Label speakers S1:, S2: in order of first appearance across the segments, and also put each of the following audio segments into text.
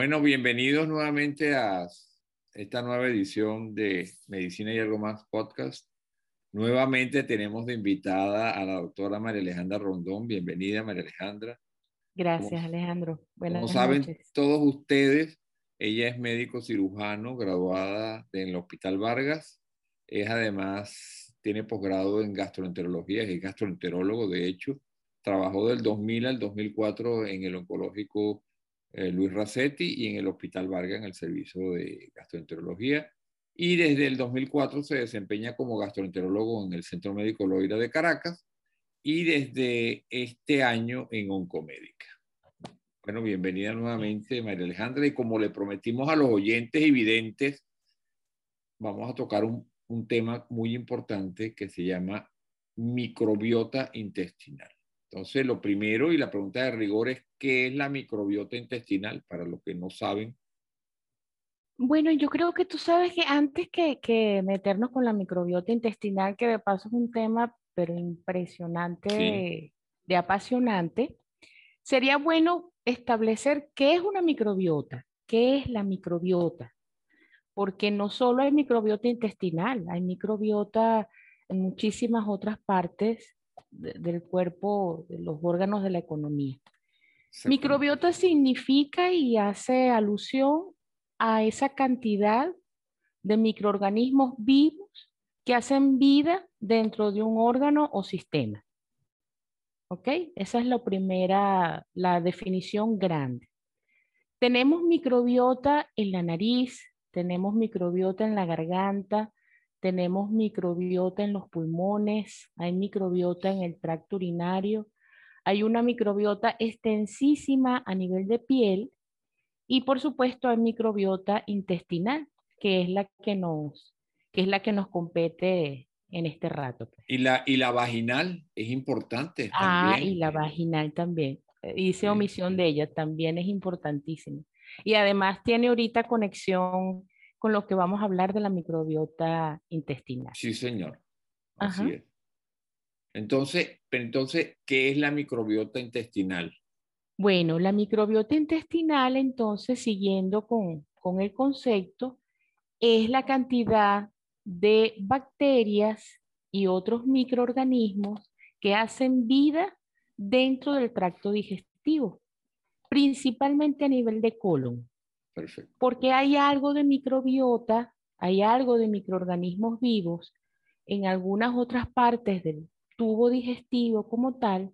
S1: Bueno, bienvenidos nuevamente a esta nueva edición de Medicina y algo más podcast. Nuevamente tenemos de invitada a la doctora María Alejandra Rondón. Bienvenida, María Alejandra.
S2: Gracias, Alejandro.
S1: Buenas como saben todos ustedes, ella es médico cirujano, graduada en el Hospital Vargas. Es además, tiene posgrado en gastroenterología, es gastroenterólogo, de hecho. Trabajó del 2000 al 2004 en el oncológico eh, Luis Racetti y en el Hospital Vargas en el servicio de gastroenterología. Y desde el 2004 se desempeña como gastroenterólogo en el Centro Médico Loira de Caracas y desde este año en Oncomédica. Bueno, bienvenida nuevamente, María Alejandra. Y como le prometimos a los oyentes y videntes, vamos a tocar un, un tema muy importante que se llama microbiota intestinal. Entonces, lo primero y la pregunta de rigor es, ¿qué es la microbiota intestinal? Para los que no saben.
S2: Bueno, yo creo que tú sabes que antes que, meternos con la microbiota intestinal, que de paso es un tema, pero impresionante, de apasionante, sería bueno establecer qué es una microbiota, qué es la microbiota, porque no solo hay microbiota intestinal, hay microbiota en muchísimas otras partes del cuerpo, de los órganos de la economía. Microbiota significa y hace alusión a esa cantidad de microorganismos vivos que hacen vida dentro de un órgano o sistema. ¿Ok? Esa es la primera, la definición grande. Tenemos microbiota en la nariz, tenemos microbiota en la garganta, tenemos microbiota en los pulmones, hay microbiota en el tracto urinario, hay una microbiota extensísima a nivel de piel y por supuesto hay microbiota intestinal, que es la que nos, que es la que nos compete en este rato. Pues.
S1: Y la, y la vaginal es importante.
S2: Ah, y la vaginal también. Hice omisión de ella, también es importantísima. Y además tiene ahorita conexión con lo que vamos a hablar de la microbiota intestinal.
S1: Sí, señor. Así es. Entonces, entonces, ¿qué es la microbiota intestinal?
S2: Bueno, la microbiota intestinal, entonces, siguiendo con, con el concepto, es la cantidad de bacterias y otros microorganismos que hacen vida dentro del tracto digestivo, principalmente a nivel de colon. Porque hay algo de microbiota, hay algo de microorganismos vivos en algunas otras partes del tubo digestivo como tal,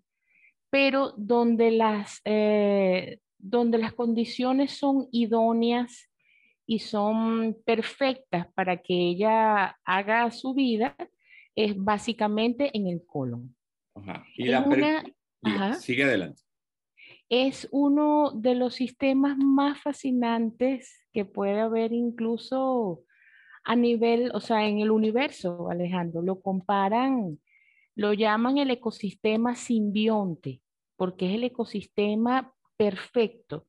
S2: pero donde las, eh, donde las condiciones son idóneas y son perfectas para que ella haga su vida, es básicamente en el colon.
S1: Y la Sigue adelante
S2: es uno de los sistemas más fascinantes que puede haber incluso a nivel, o sea, en el universo, Alejandro. Lo comparan, lo llaman el ecosistema simbionte, porque es el ecosistema perfecto.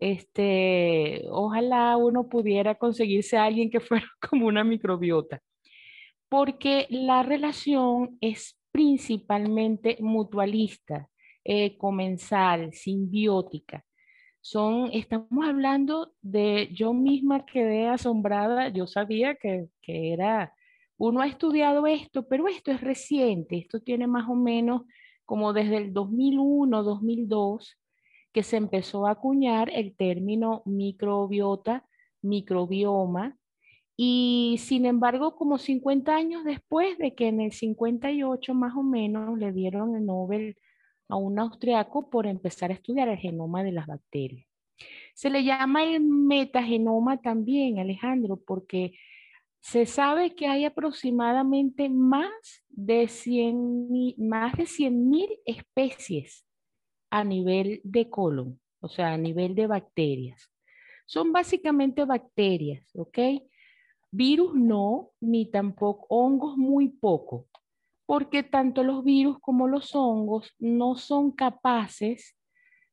S2: Este, ojalá uno pudiera conseguirse a alguien que fuera como una microbiota, porque la relación es principalmente mutualista eh, comensal, simbiótica. Son, estamos hablando de, yo misma quedé asombrada, yo sabía que, que era, uno ha estudiado esto, pero esto es reciente, esto tiene más o menos como desde el 2001, 2002, que se empezó a acuñar el término microbiota, microbioma, y sin embargo, como 50 años después de que en el 58 más o menos le dieron el Nobel a un austriaco por empezar a estudiar el genoma de las bacterias. Se le llama el metagenoma también, Alejandro, porque se sabe que hay aproximadamente más de 100 más de 100.000 especies a nivel de colon, o sea, a nivel de bacterias. Son básicamente bacterias, ¿ok? Virus no, ni tampoco hongos muy poco porque tanto los virus como los hongos no son capaces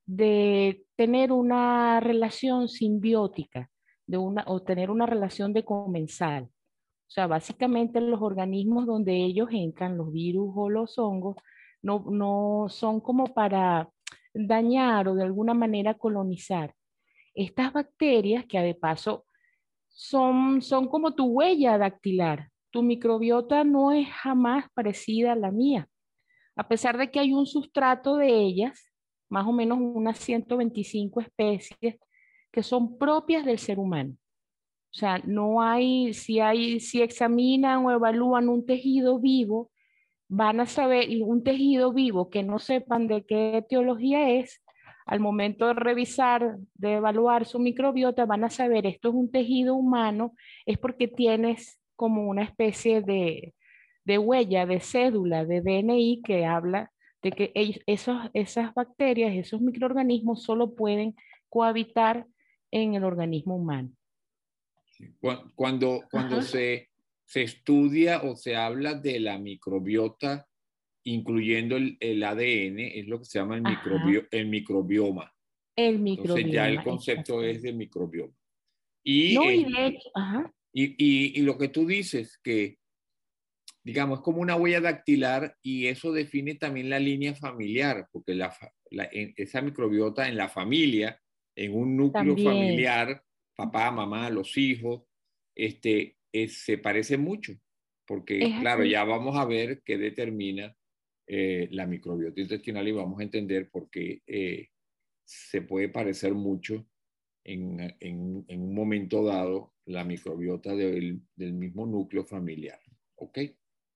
S2: de tener una relación simbiótica de o tener una relación de comensal. O sea, básicamente los organismos donde ellos entran, los virus o los hongos, no, no son como para dañar o de alguna manera colonizar. estas bacterias, que de paso son, son como tu huella dactilar, tu microbiota no es jamás parecida a la mía. A pesar de que hay un sustrato de ellas, más o menos unas 125 especies que son propias del ser humano. O sea, no hay, si hay, si examinan o evalúan un tejido vivo, van a saber, un tejido vivo que no sepan de qué etiología es, al momento de revisar, de evaluar su microbiota, van a saber esto es un tejido humano, es porque tienes como una especie de, de huella, de cédula, de DNI que habla de que esos, esas bacterias, esos microorganismos solo pueden cohabitar en el organismo humano.
S1: Cuando, cuando se, se, estudia o se habla de la microbiota, incluyendo el, el ADN, es lo que se llama el, microbio, el microbioma.
S2: El microbioma.
S1: Entonces ya el concepto es de microbioma. Y, no, y, de hecho, ajá. Y, y, y, lo que tú dices, que digamos, es como una huella dactilar y eso define también la línea familiar, porque la, esa microbiota en la familia, en un núcleo familiar, papá, mamá, los hijos, este, se parece mucho, porque claro, ya vamos a ver qué determina eh, la microbiota intestinal y vamos a entender por qué eh, se puede parecer mucho en, en, en, un momento dado la microbiota del, del mismo núcleo familiar. ¿Ok?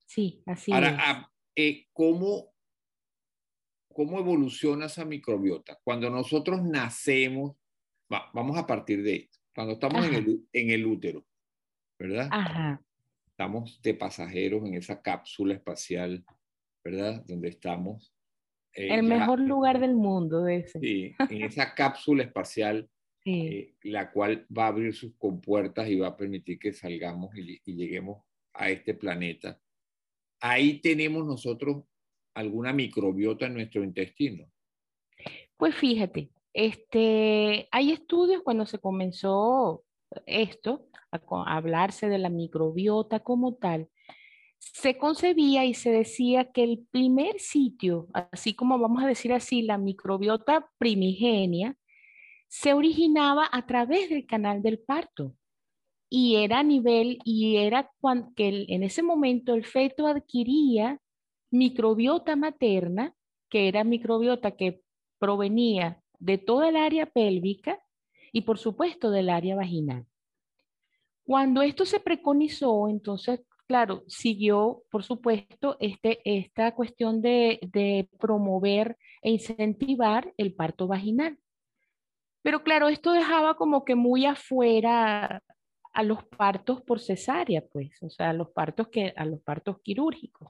S2: Sí, así
S1: Ahora, ah, eh, ¿cómo, ¿cómo evoluciona esa microbiota? Cuando nosotros nacemos, vamos a partir de esto, cuando estamos en el, en el, útero, ¿verdad?
S2: Ajá.
S1: Estamos de pasajeros en esa cápsula espacial, ¿verdad? Donde estamos.
S2: Eh, el mejor lugar del mundo, ese.
S1: Sí, en esa cápsula espacial, eh, la cual va a abrir sus compuertas y va a permitir que salgamos y, y lleguemos a este planeta ahí tenemos nosotros alguna microbiota en nuestro intestino.
S2: Pues fíjate, este, hay estudios cuando se comenzó esto, a, hablarse de la microbiota como tal, se concebía y se decía que el primer sitio, así como vamos a decir así, la microbiota primigenia, se originaba a través del canal del parto y era a nivel, y era cuando, que en ese momento el feto adquiría microbiota materna, que era microbiota que provenía de toda el área pélvica y por supuesto del área vaginal. Cuando esto se preconizó, entonces, claro, siguió, por supuesto, este, esta cuestión de, de promover e incentivar el parto vaginal. Pero claro, esto dejaba como que muy afuera a los partos por cesárea, pues, o sea, a los partos, que, a los partos quirúrgicos.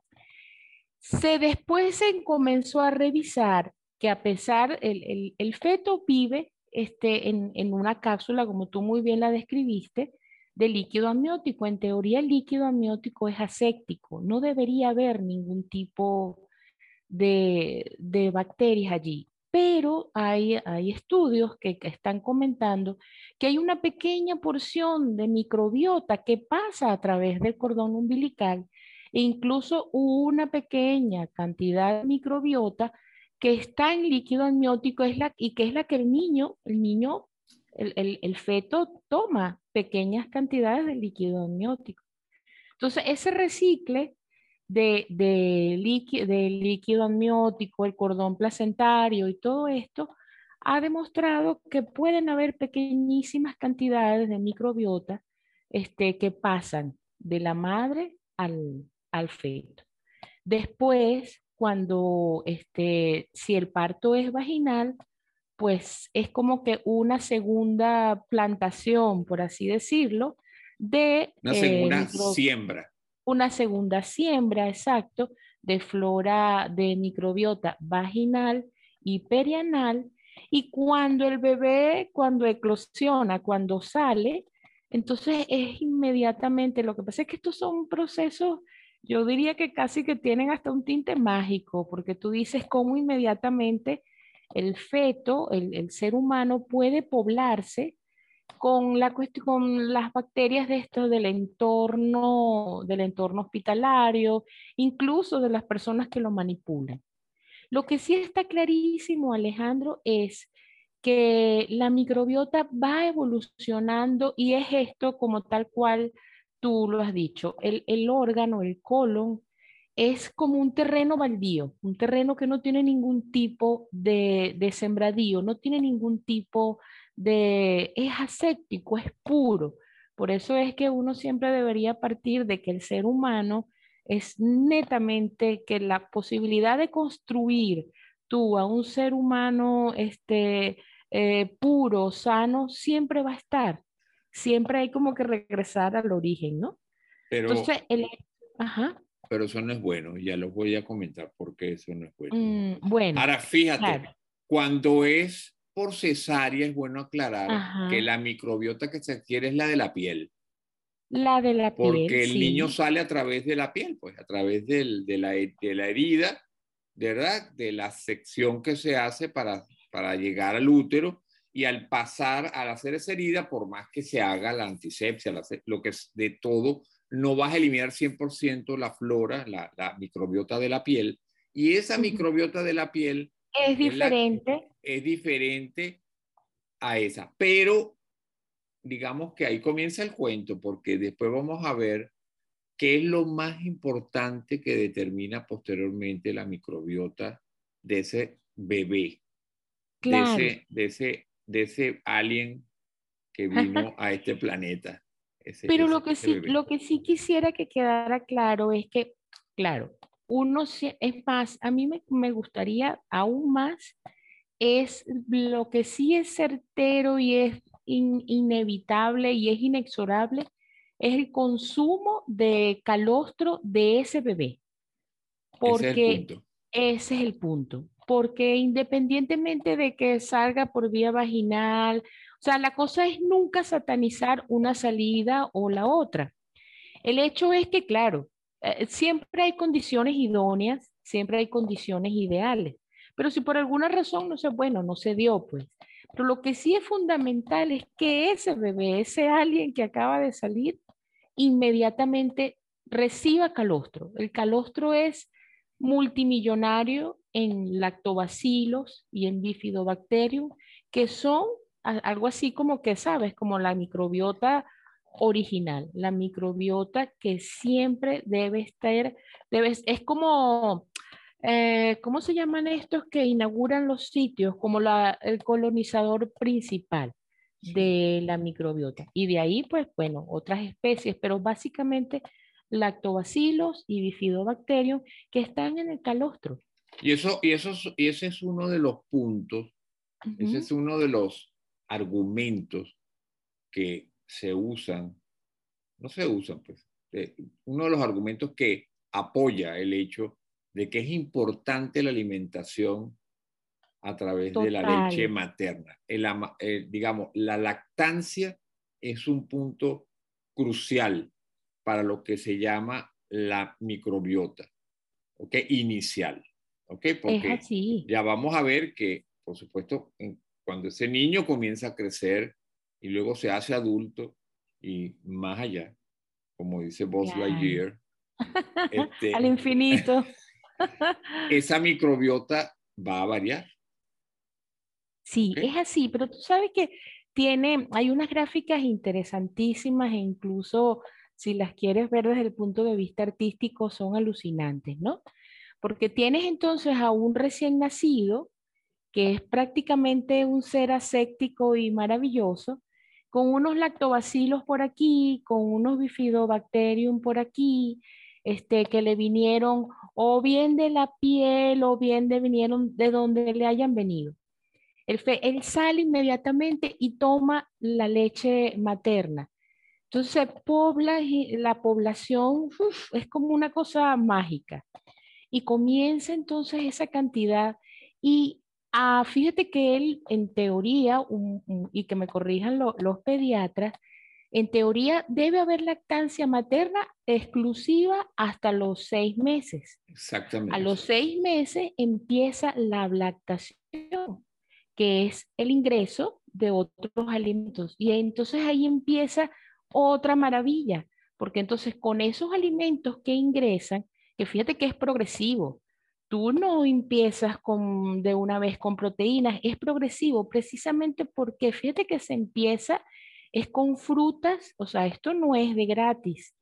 S2: Se después se comenzó a revisar que a pesar, el, el, feto vive este, en, en, una cápsula, como tú muy bien la describiste, de líquido amniótico. En teoría, el líquido amniótico es aséptico, no debería haber ningún tipo de, de bacterias allí pero hay, hay estudios que, están comentando que hay una pequeña porción de microbiota que pasa a través del cordón umbilical e incluso una pequeña cantidad de microbiota que está en líquido amniótico es la, y que es la que el niño, el niño, el, el feto toma pequeñas cantidades de líquido amniótico. Entonces, ese recicle de, de, líquido, amniótico, el cordón placentario y todo esto, ha demostrado que pueden haber pequeñísimas cantidades de microbiota este, que pasan de la madre al, al feto. Después, cuando este, si el parto es vaginal, pues es como que una segunda plantación, por así decirlo, de...
S1: Una segunda eh, siembra
S2: una segunda siembra, exacto, de flora de microbiota vaginal y perianal. Y cuando el bebé, cuando eclosiona, cuando sale, entonces es inmediatamente, lo que pasa es que estos son procesos, yo diría que casi que tienen hasta un tinte mágico, porque tú dices cómo inmediatamente el feto, el, el ser humano puede poblarse con, la, con las bacterias de esto del entorno, del entorno hospitalario, incluso de las personas que lo manipulan. Lo que sí está clarísimo, Alejandro, es que la microbiota va evolucionando y es esto como tal cual tú lo has dicho. El, el órgano, el colon, es como un terreno baldío, un terreno que no tiene ningún tipo de, de sembradío, no tiene ningún tipo de... es aséptico, es puro. Por eso es que uno siempre debería partir de que el ser humano es netamente que la posibilidad de construir tú a un ser humano este, eh, puro, sano, siempre va a estar. Siempre hay como que regresar al origen, ¿no?
S1: Pero,
S2: Entonces, el, ajá,
S1: pero eso no es bueno, ya los voy a comentar porque eso no es bueno.
S2: mm, bueno,
S1: Ahora, fíjate,
S2: claro.
S1: cuando es por cesárea, es bueno aclarar
S2: Ajá.
S1: que la microbiota que se adquiere es la de la piel,
S2: la de la piel,
S1: porque el
S2: sí.
S1: niño sale a través de la piel, pues a través del- de, la, de la herida, ¿verdad? De la sección que se hace para, para llegar al útero y al pasar, al hacer esa herida, por más que se haga la antisepsia, la lo que es de todo, no vas a eliminar 100% la flora, la, la microbiota de la piel. Y esa microbiota de la piel
S2: Es
S1: es la-
S2: diferente.
S1: es diferente a esa. Pero digamos que ahí comienza el cuento, porque después vamos a ver qué es lo más importante que determina posteriormente la microbiota de ese bebé,
S2: Claro.
S1: de, ese, de, ese, de ese alien que vino a este planeta. Ese-
S2: Pero
S1: ese-
S2: lo que sí,
S1: bebé.
S2: lo que sí quisiera que quedara claro es que, claro, uno es más, a mí me, me gustaría aún más, es lo que sí es certero y es in- inevitable y es inexorable, es el consumo de calostro de ese bebé.
S1: Ese es
S2: Porque ese es el punto, porque independientemente de que salga por vía vaginal, o sea, la cosa es nunca satanizar una salida o la otra. El hecho es que, claro, eh, siempre hay condiciones idóneas, siempre hay condiciones ideales, pero si por alguna razón no sé, bueno, no se dio, pues. Pero lo que sí es fundamental es que ese bebé, ese alguien que acaba de salir, inmediatamente reciba calostro. El calostro es multimillonario en lactobacilos y en bifidobacterium, que son algo así como que, sabes, como la microbiota original, la microbiota que siempre debe estar, debe, es como, eh, ¿cómo se llaman estos que inauguran los sitios? Como la, el colonizador principal de la microbiota. Y de ahí, pues, bueno, otras especies, pero básicamente lactobacilos y bifidobacterium que están en el calostro.
S1: Y, eso, y, eso, es- y ese es uno de los puntos Ese es uno de los argumentos que se usan, no se usan, pues, eh, uno de los argumentos que apoya el hecho de que es importante la alimentación a través de la leche materna. El ama- eh, digamos, la lactancia es un punto crucial para lo que se llama la microbiota, ¿ok? Inicial, ¿ok? Porque ya vamos a ver que, por supuesto, cuando ese niño comienza a crecer y luego se hace adulto y más allá, como dice Buzz
S2: Claro.
S1: Lightyear, este,
S2: Al infinito.
S1: esa microbiota va a variar.
S2: Sí, es así, pero tú sabes que tiene, hay unas gráficas interesantísimas e incluso si las quieres ver desde el punto de vista artístico son alucinantes, ¿no? Porque tienes entonces a un recién nacido que es prácticamente un ser aséptico y maravilloso, con unos lactobacilos por aquí, con unos bifidobacterium por aquí, este, que le vinieron o bien de la piel o bien de vinieron de donde le hayan venido. Él, fe- él sale inmediatamente y toma la leche materna. Entonces pobla la población, es como una cosa mágica. Y comienza entonces esa cantidad y ah, fíjate que él, en teoría, un- un- y que me corrijan lo- los pediatras, en teoría debe haber lactancia materna exclusiva hasta los seis meses.
S1: Exactamente.
S2: A los seis meses empieza la lactación, que es el ingreso de otros alimentos. Y entonces ahí empieza otra maravilla, porque entonces con esos alimentos que ingresan, que fíjate que es progresivo, tú no empiezas con, de una vez con proteínas, es progresivo, precisamente porque fíjate que se empieza, es con frutas, o sea, esto no es de gratis,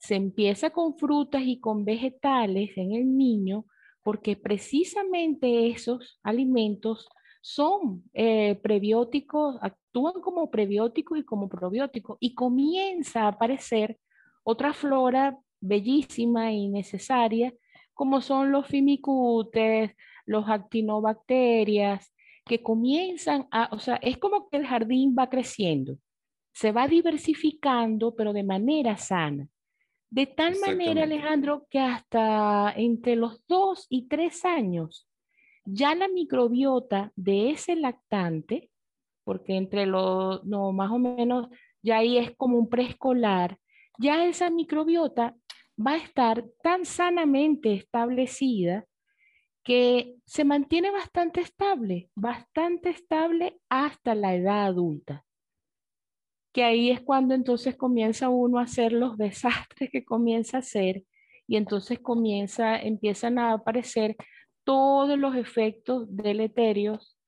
S2: se empieza con frutas y con vegetales en el niño, porque precisamente esos alimentos son eh, prebióticos, actúan como prebióticos y como probióticos, y comienza a aparecer otra flora bellísima y necesaria como son los fimicutes, los actinobacterias, que comienzan a, o sea, es como que el jardín va creciendo, se va diversificando, pero de manera sana. De tal manera, Alejandro, que hasta entre los dos y tres años, ya la microbiota de ese lactante, porque entre los, no, más o menos, ya ahí es como un preescolar, ya esa microbiota va a estar tan sanamente establecida que se mantiene bastante estable, bastante estable hasta la edad adulta. Que ahí es cuando entonces comienza uno a hacer los desastres que comienza a hacer y entonces comienza, empiezan a aparecer todos los efectos deleterios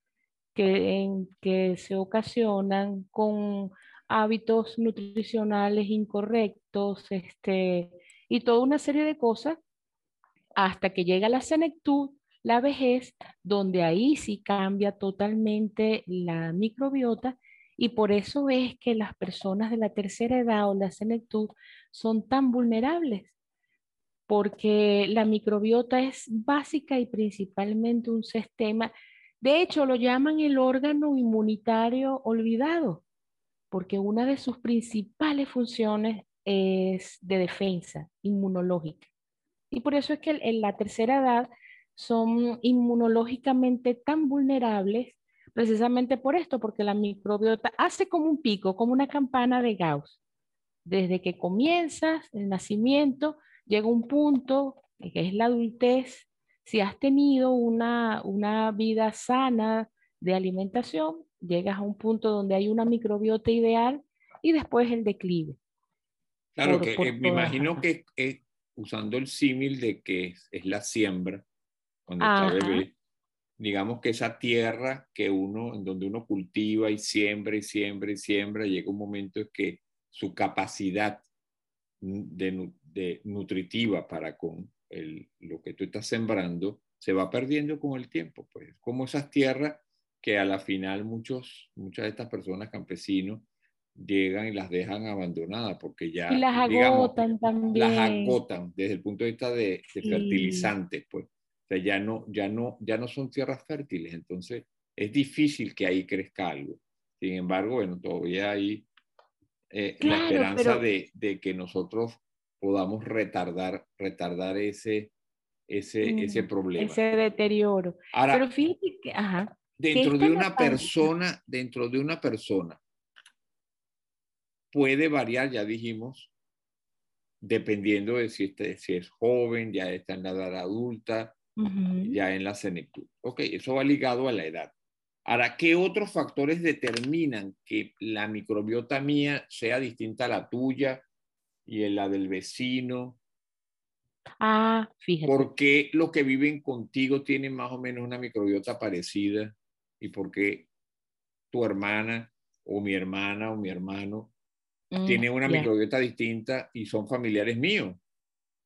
S2: que, que se ocasionan con hábitos nutricionales incorrectos, este, y toda una serie de cosas hasta que llega la senectud, la vejez, donde ahí sí cambia totalmente la microbiota y por eso es que las personas de la tercera edad o la senectud son tan vulnerables, porque la microbiota es básica y principalmente un sistema, de hecho lo llaman el órgano inmunitario olvidado, porque una de sus principales funciones es de defensa inmunológica. Y por eso es que en la tercera edad son inmunológicamente tan vulnerables, precisamente por esto, porque la microbiota hace como un pico, como una campana de Gauss. Desde que comienzas el nacimiento, llega un punto, que es la adultez, si has tenido una, una vida sana de alimentación, llegas a un punto donde hay una microbiota ideal y después el declive.
S1: Claro, que eh, me imagino que eh, usando el símil de que es, la siembra, cuando está bebé, digamos que esa tierra que uno, en donde uno cultiva y siembra y siembra y siembra, llega un momento en que su capacidad de, de nutritiva para con el, lo que tú estás sembrando se va perdiendo con el tiempo, pues. Como esas tierras que a la final muchos, muchas de estas personas campesinos llegan y las dejan abandonadas porque ya
S2: y las agotan también
S1: las agotan desde el punto de vista de, fertilizantes pues. O sea ya no ya no ya no son tierras fértiles entonces es difícil que ahí crezca algo. Sin embargo bueno todavía hay eh, la esperanza de, de, que nosotros podamos retardar retardar ese ese mm, ese problema.
S2: ese deterioro.
S1: Ahora,
S2: pero fíjate que ajá,
S1: dentro de una persona dentro de una persona puede variar, ya dijimos, dependiendo de si, este, si es joven, ya está en la edad adulta, ya en la senectud. Ok, eso va ligado a la edad. Ahora, ¿qué otros factores determinan que la microbiota mía sea distinta a la tuya y a la del vecino?
S2: Ah, fíjate.
S1: ¿Por qué los que viven contigo tienen más o menos una microbiota parecida? ¿Y por qué tu hermana o mi hermana o mi hermano Mm, tienen una microbiota distinta y son familiares míos.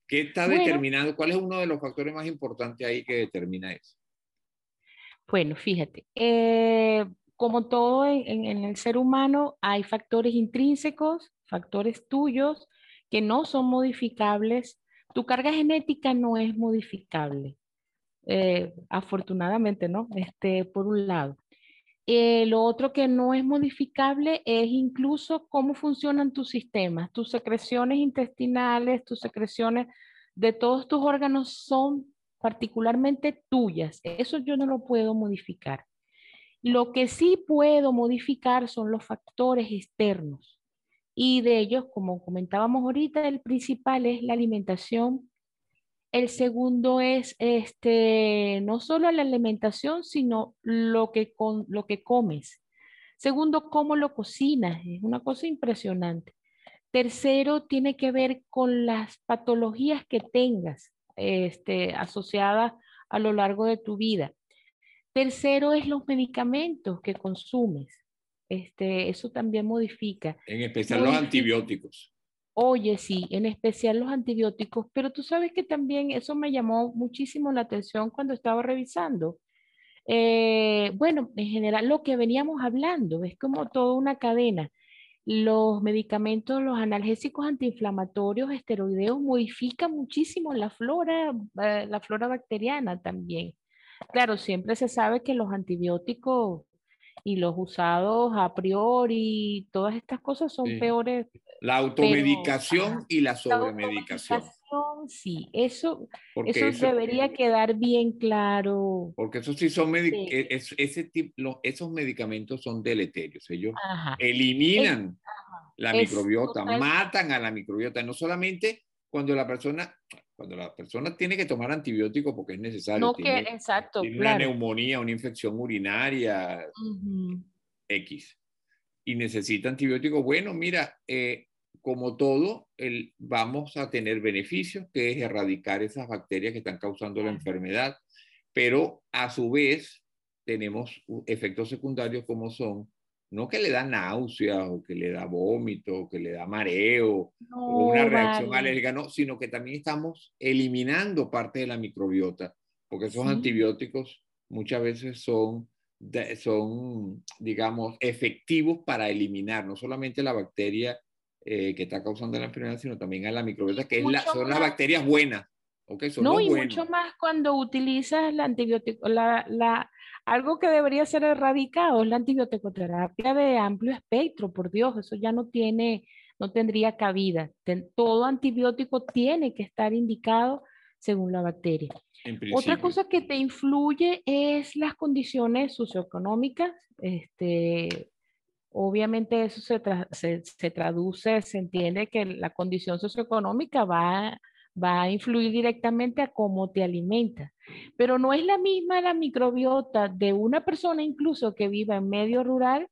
S1: ¿Qué está determinado? ¿Cuál es uno de los factores más importantes ahí que determina eso?
S2: Bueno, fíjate, eh, como todo en, el ser humano, hay factores intrínsecos, factores tuyos que no son modificables. Tu carga genética no es modificable, eh, afortunadamente, ¿no? Este, por un lado. Eh, lo otro que no es modificable es incluso cómo funcionan tus sistemas, tus secreciones intestinales, tus secreciones de todos tus órganos son particularmente tuyas. Eso yo no lo puedo modificar. Lo que sí puedo modificar son los factores externos. Y de ellos, como comentábamos ahorita, el principal es la alimentación el segundo es este, no solo la alimentación, sino lo que, con, lo que comes. Segundo, cómo lo cocinas. Es una cosa impresionante. Tercero, tiene que ver con las patologías que tengas este, asociadas a lo largo de tu vida. Tercero es los medicamentos que consumes. Este, eso también modifica.
S1: En especial los antibióticos.
S2: Oye, sí, en especial los antibióticos, pero tú sabes que también eso me llamó muchísimo la atención cuando estaba revisando. Eh, bueno, en general lo que veníamos hablando es como toda una cadena. Los medicamentos, los analgésicos antiinflamatorios esteroideos modifican muchísimo la flora, eh, la flora bacteriana también. Claro, siempre se sabe que los antibióticos y los usados a priori, todas estas cosas son peores.
S1: La automedicación y la sobremedicación.
S2: sí, eso, eso, debería quedar bien claro.
S1: Porque eso sí son e, ese tipo, esos medicamentos son deleterios. Ellos eliminan la microbiota, matan a la microbiota, no solamente cuando la persona cuando la persona tiene que tomar antibióticos porque es necesario.
S2: No
S1: tiene,
S2: que, exacto.
S1: Tiene una neumonía, una infección urinaria, X, y necesita antibióticos. Bueno, mira, eh, como todo, el, vamos a tener beneficios, que es erradicar esas bacterias que están causando la enfermedad, pero a su vez tenemos efectos secundarios como son no que le da náusea o que le da vómito o que le da mareo o una reacción alérgica, no, sino que también estamos eliminando parte de la microbiota, porque esos antibióticos muchas veces son, son, digamos, efectivos para eliminar no solamente la bacteria eh, que está causando la enfermedad, sino también a la microbiota, que es la, son las bacterias buenas. Okay,
S2: no, y mucho más cuando utilizas el antibiótico, la, la, algo que debería ser erradicado es la antibioticoterapia de amplio espectro, por Dios, eso ya no tiene, no tendría cabida. todo antibiótico tiene que estar indicado según la bacteria. Otra cosa que te influye es las condiciones socioeconómicas. Este, obviamente eso se, se, se, traduce, se entiende que la condición socioeconómica va va a influir directamente a cómo te alimentas. Pero no es la misma la microbiota de una persona incluso que viva en medio rural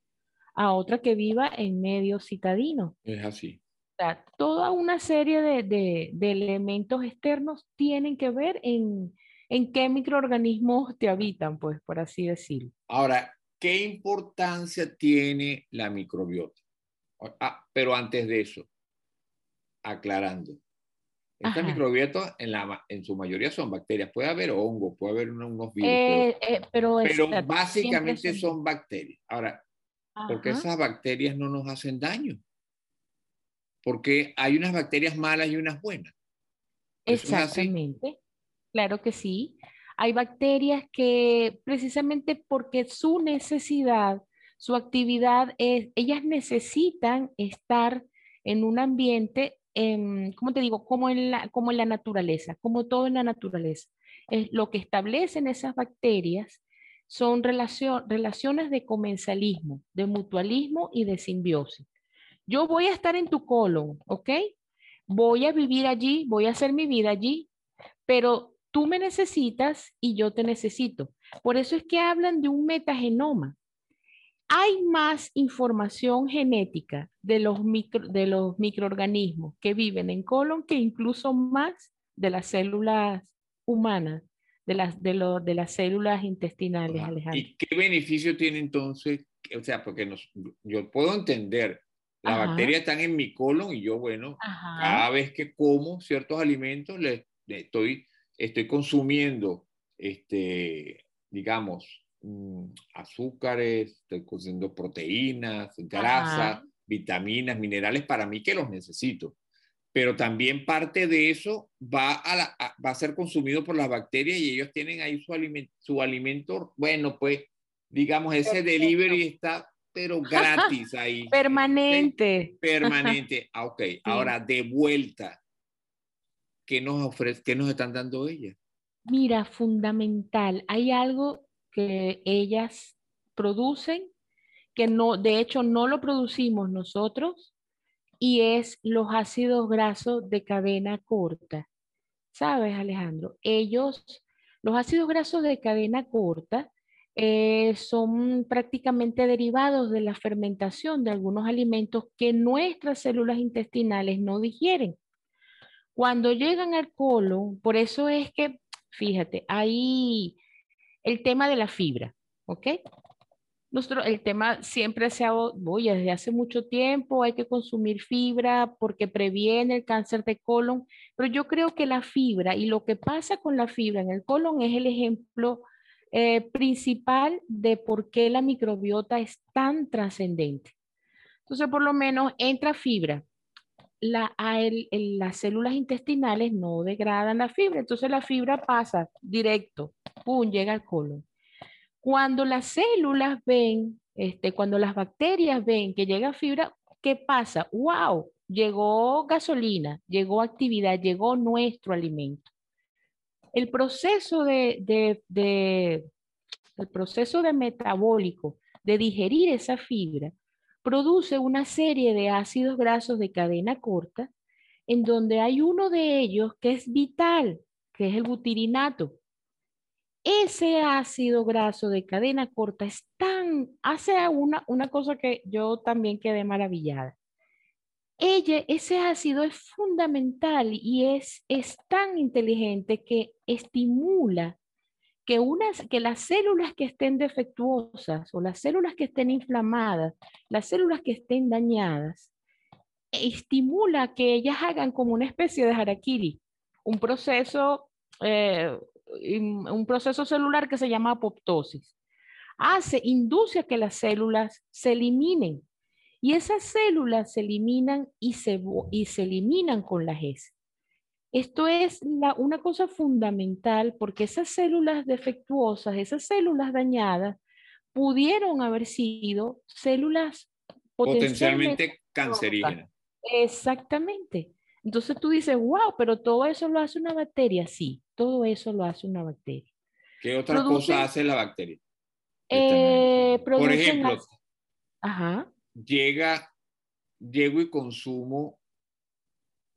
S2: a otra que viva en medio citadino.
S1: Es así.
S2: O sea, toda una serie de, de, elementos externos tienen que ver en, en qué microorganismos te habitan, pues, por así decirlo.
S1: Ahora, ¿qué importancia tiene la microbiota? Ah, pero antes de eso, aclarando, estas microbiotas en, la, en su mayoría son bacterias. Puede haber hongo, puede haber unos virus.
S2: Eh, eh, pero,
S1: básicamente son... bacterias. Ahora, ¿por qué esas bacterias no nos hacen daño? Porque hay unas bacterias malas y unas buenas.
S2: Exactamente. Claro que sí. Hay bacterias que precisamente porque su necesidad, su actividad es, ellas necesitan estar en un ambiente eh, ¿cómo te digo? Como en, la, como en la naturaleza, como todo en la naturaleza. Es, lo que establecen esas bacterias son relaciones de comensalismo, de mutualismo y de simbiosis. Yo voy a estar en tu colon, ¿ok? Voy a vivir allí, voy a hacer mi vida allí, pero tú me necesitas y yo te necesito. Por eso es que hablan de un metagenoma hay más información genética de los, de los microorganismos que viven en colon que incluso más de las células humanas, de las, de, de las células intestinales, Alejandro.
S1: ¿Y qué beneficio tiene entonces? O sea, porque nos, yo puedo entender, las bacterias están en mi colon y yo, bueno, cada vez que como ciertos alimentos, le, estoy, estoy consumiendo, este, digamos, Mm, azúcares, estoy consumiendo proteínas, grasas, vitaminas, minerales para mí que los necesito. Pero también parte de eso va a, va a ser consumido por las bacterias y ellos tienen ahí su alimento, su alimento bueno, pues digamos, ese delivery está, pero gratis ahí.
S2: Permanente.
S1: Permanente. Ah, ok, ahora de vuelta. ¿Qué nos ofrece, qué nos están dando ellas?
S2: Mira, fundamental. Hay algo que ellas producen, que no, de hecho no lo producimos nosotros, y es los ácidos grasos de cadena corta. ¿Sabes, Alejandro? Ellos, los ácidos grasos de cadena corta, eh, son prácticamente derivados de la fermentación de algunos alimentos que nuestras células intestinales no digieren. Cuando llegan al colon, por eso es que fíjate, hay el tema de la fibra, ¿ok? Nuestro, el tema siempre se ha, oye, desde hace mucho tiempo hay que consumir fibra porque previene el cáncer de colon, pero yo creo que la fibra y lo que pasa con la fibra en el colon es el ejemplo eh, principal de por qué la microbiota es tan trascendente. Entonces, por lo menos entra fibra. La, las células intestinales no degradan la fibra, entonces la fibra pasa directo, pum, llega al colon. Cuando las células ven, este, cuando las bacterias ven que llega fibra, ¿qué pasa? ¡Wow! Llegó gasolina, llegó actividad, llegó nuestro alimento. El proceso de, el proceso de metabólico de digerir esa fibra produce una serie de ácidos grasos de cadena corta en donde hay uno de ellos que es vital, que es el butirinato. Ese ácido graso de cadena corta es tan, hace una, una cosa que yo también quedé maravillada. Ella, ese ácido es fundamental y es, es tan inteligente que estimula que, unas, que las células que estén defectuosas o las células que estén inflamadas, las células que estén dañadas, estimula que ellas hagan como una especie de harakiri, un proceso, eh, un proceso celular que se llama apoptosis. Hace, induce a que las células se eliminen y esas células se eliminan y se, y se eliminan con la GES. Esto es una cosa fundamental porque esas células defectuosas, esas células dañadas, pudieron haber sido células
S1: potencialmente, cancerígenas.
S2: Exactamente. Entonces tú dices, wow, pero todo eso lo hace una bacteria. Sí, todo eso lo hace una bacteria.
S1: ¿Qué otra cosa hace la bacteria?
S2: Eh,
S1: Por ejemplo, llega, llego y consumo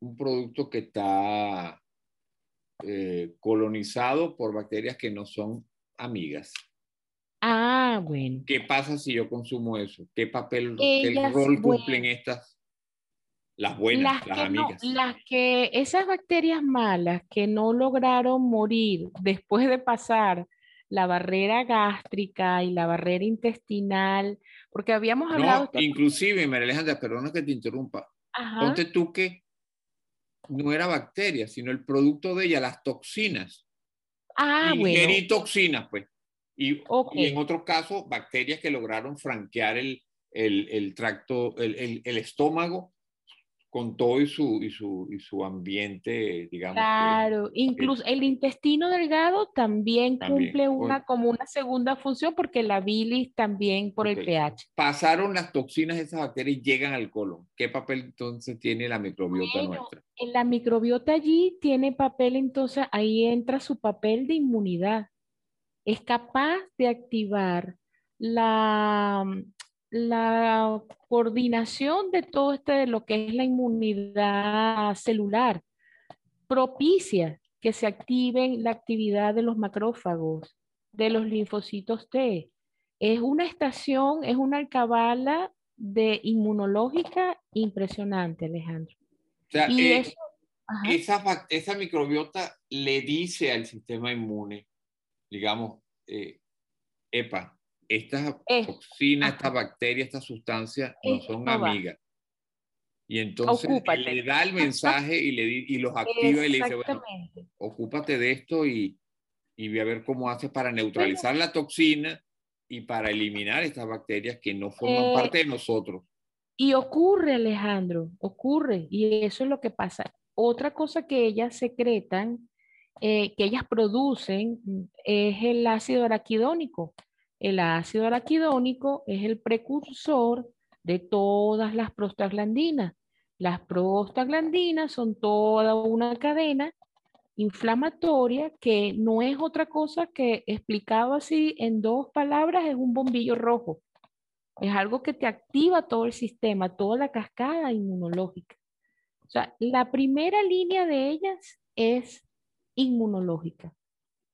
S1: un producto que está eh, colonizado por bacterias que no son amigas.
S2: Ah, bueno.
S1: ¿Qué pasa si yo consumo eso? ¿Qué papel, qué rol cumplen estas? Las buenas, las, amigas.
S2: las que, esas bacterias malas que no lograron morir después de pasar la barrera gástrica y la barrera intestinal, porque habíamos hablado...
S1: No, inclusive, María Alejandra, perdona que te interrumpa. Ponte tú que no era bacteria, sino el producto de ella, las toxinas.
S2: Ah, Ingerí
S1: toxinas, pues. Y, en otros casos, bacterias que lograron franquear el, el, tracto, el, el, estómago con todo y su, y su, y su ambiente, digamos.
S2: Claro, incluso el intestino delgado también, cumple una, como una segunda función porque la bilis también por el pH.
S1: Pasaron las toxinas de esas bacterias y llegan al colon. ¿Qué papel entonces tiene la microbiota nuestra?
S2: En la microbiota allí tiene papel, entonces ahí entra su papel de inmunidad. Es capaz de activar la, la coordinación de todo este, de lo que es la inmunidad celular, propicia que se activen la actividad de los macrófagos, de los linfocitos T. Es una estación, es una alcabala de inmunológica impresionante, Alejandro.
S1: O sea, eh, esa, esa, microbiota le dice al sistema inmune, digamos, eh, epa, estas toxinas, estas bacterias, estas sustancias no son amigas. Y entonces le da el mensaje y, le, y los activa y le dice, bueno, ocúpate de esto y, y ve a ver cómo haces para neutralizar la toxina y para eliminar estas bacterias que no forman eh, parte de nosotros.
S2: Y ocurre, Alejandro, ocurre. Y eso es lo que pasa. Otra cosa que ellas secretan, eh, que ellas producen, mm, es el ácido araquidónico. El ácido araquidónico es el precursor de todas las prostaglandinas. Las prostaglandinas son toda una cadena inflamatoria que no es otra cosa que explicado así en dos palabras es un bombillo rojo. Es algo que te activa todo el sistema, toda la cascada inmunológica. O sea, la primera línea de ellas es inmunológica.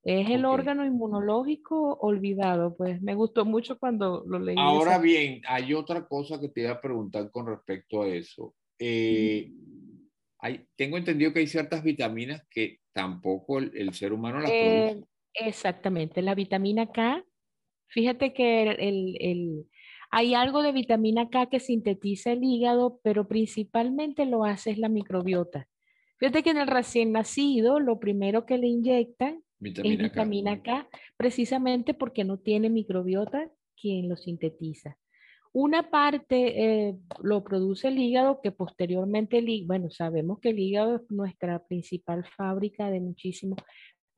S2: Es el órgano inmunológico olvidado, pues me gustó mucho cuando lo leí.
S1: Ahora bien, hay otra cosa que te iba a preguntar con respecto a eso. Eh, hay, tengo entendido que hay ciertas vitaminas que tampoco el, ser humano las produce.
S2: Eh, exactamente, la vitamina K, fíjate que el, el, hay algo de vitamina K que sintetiza el hígado, pero principalmente lo hace es la microbiota. Fíjate que en el recién nacido, lo primero que le inyectan es vitamina K, precisamente porque no tiene microbiota quien lo sintetiza. Una parte eh, lo produce el hígado, que posteriormente, el, bueno, sabemos que el hígado es nuestra principal fábrica de muchísimo,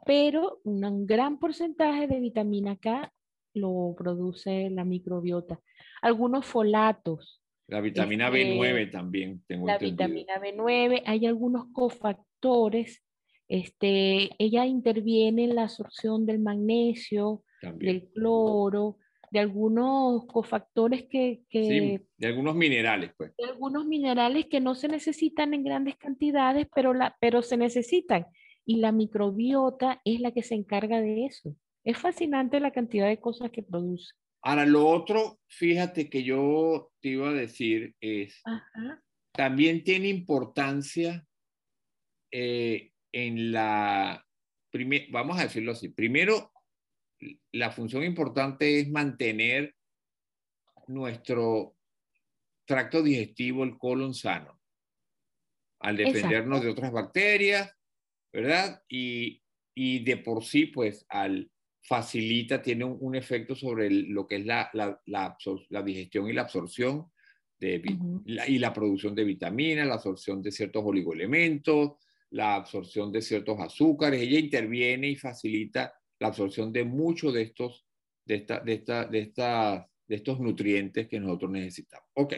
S2: pero un gran porcentaje de vitamina K lo produce la microbiota. Algunos folatos.
S1: La vitamina B9 este, también, tengo
S2: La vitamina B9, hay algunos cofactores. Este, ella interviene en la absorción del magnesio, del cloro, de algunos cofactores que...
S1: sí, de algunos minerales, pues.
S2: De algunos minerales que no se necesitan en grandes cantidades, pero, la, pero se necesitan. Y la microbiota es la que se encarga de eso. Es fascinante la cantidad de cosas que produce.
S1: Ahora, lo otro, fíjate que yo te iba a decir es, también tiene importancia eh, en la, vamos a decirlo así, primero, la función importante es mantener nuestro tracto digestivo, el colon sano, al defendernos de otras bacterias, ¿verdad? Y, y de por sí, pues, al facilita, tiene un, efecto sobre lo que es la, la, la, digestión y la absorción de, y la producción de vitaminas, la absorción de ciertos oligoelementos, la absorción de ciertos azúcares. Ella interviene y facilita la absorción de muchos de estos, de, esta, de, esta, de, esta, de estos nutrientes que nosotros necesitamos. Ok,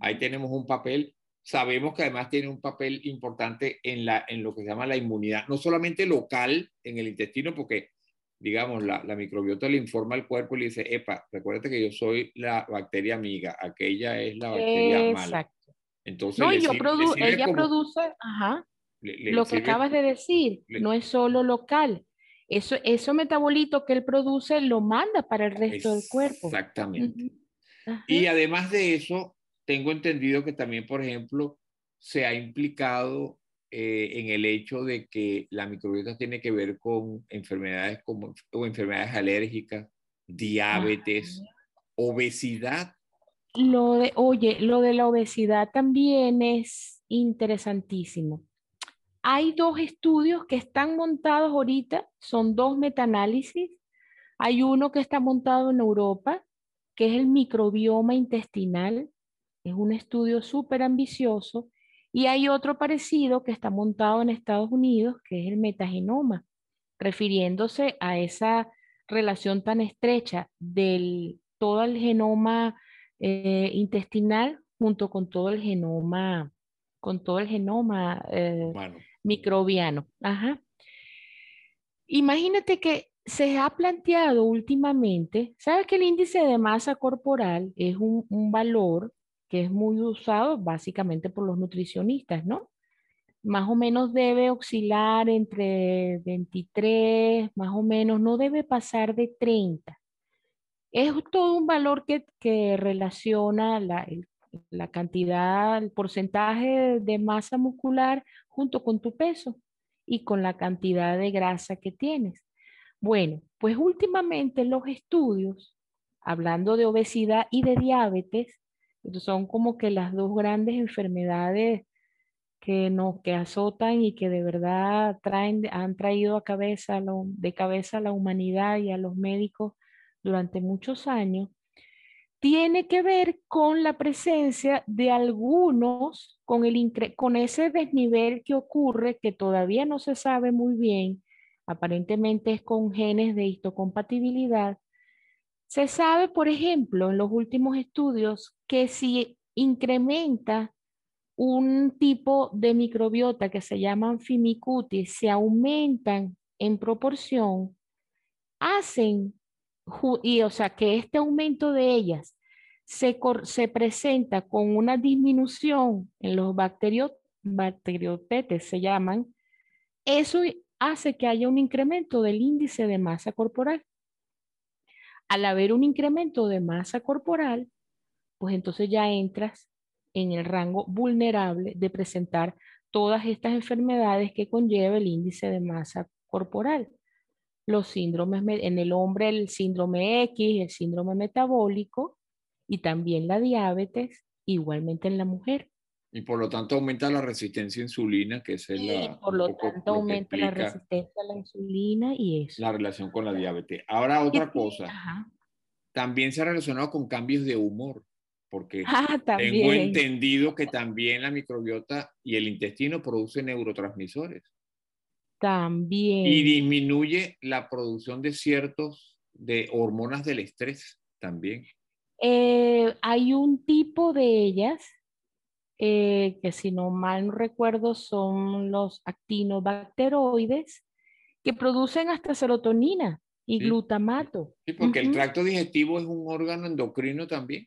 S1: ahí tenemos un papel. Sabemos que además tiene un papel importante en, la, en lo que se llama la inmunidad, no solamente local en el intestino, porque digamos, la, la, microbiota le informa al cuerpo y le dice, epa, recuérdate que yo soy la bacteria amiga, aquella es la bacteria Exacto. mala.
S2: Entonces, no, yo ella produce, ajá, lo que acabas de decir, no es solo local. Eso, eso metabolito que él produce lo manda para el resto del cuerpo.
S1: Exactamente. Y además de eso, tengo entendido que también, por ejemplo, se ha implicado eh, en el hecho de que la microbiota tiene que ver con enfermedades como o enfermedades alérgicas, diabetes, obesidad.
S2: Lo de, oye, lo de la obesidad también es interesantísimo. Hay dos estudios que están montados ahorita, son dos metaanálisis. Hay uno que está montado en Europa, que es el microbioma intestinal. Es un estudio súper ambicioso y hay otro parecido que está montado en Estados Unidos, que es el metagenoma, refiriéndose a esa relación tan estrecha del todo el genoma eh, intestinal junto con todo el genoma, con todo el genoma eh, microbiano. Ajá. Imagínate que se ha planteado últimamente, ¿sabes que el índice de masa corporal es un, un valor que es muy usado básicamente por los nutricionistas, ¿no? Más o menos debe oscilar entre 23, más o menos, no debe pasar de 30. Es todo un valor que, que relaciona la, la cantidad, el porcentaje de masa muscular junto con tu peso y con la cantidad de grasa que tienes. Bueno, pues últimamente los estudios, hablando de obesidad y de diabetes, son como que las dos grandes enfermedades que nos que azotan y que de verdad traen, han traído a cabeza de cabeza a la humanidad y a los médicos durante muchos años, tiene que ver con la presencia de algunos, con, el, con ese desnivel que ocurre, que todavía no se sabe muy bien, aparentemente es con genes de histocompatibilidad, se sabe, por ejemplo, en los últimos estudios que si incrementa un tipo de microbiota que se llaman fimicutis, se aumentan en proporción, hacen, y o sea, que este aumento de ellas se, se presenta con una disminución en los bacteriotetes, se llaman, eso hace que haya un incremento del índice de masa corporal al haber un incremento de masa corporal, pues entonces ya entras en el rango vulnerable de presentar todas estas enfermedades que conlleva el índice de masa corporal. Los síndromes, en el hombre el síndrome X, el síndrome metabólico y también la diabetes, igualmente en la mujer.
S1: Y por lo tanto aumenta la resistencia a insulina, que es
S2: la... por lo tanto aumenta la resistencia a la insulina y eso.
S1: La relación con la diabetes. Ahora otra cosa. También se ha relacionado con cambios de humor, porque ah, tengo entendido que también la microbiota y el intestino producen neurotransmisores.
S2: También.
S1: Y disminuye la producción de ciertos de hormonas del estrés también.
S2: Eh, hay un tipo de ellas eh, que si no mal no recuerdo son los actinobacteroides, que producen hasta serotonina y glutamato.
S1: Sí, porque el tracto digestivo es un órgano endocrino también.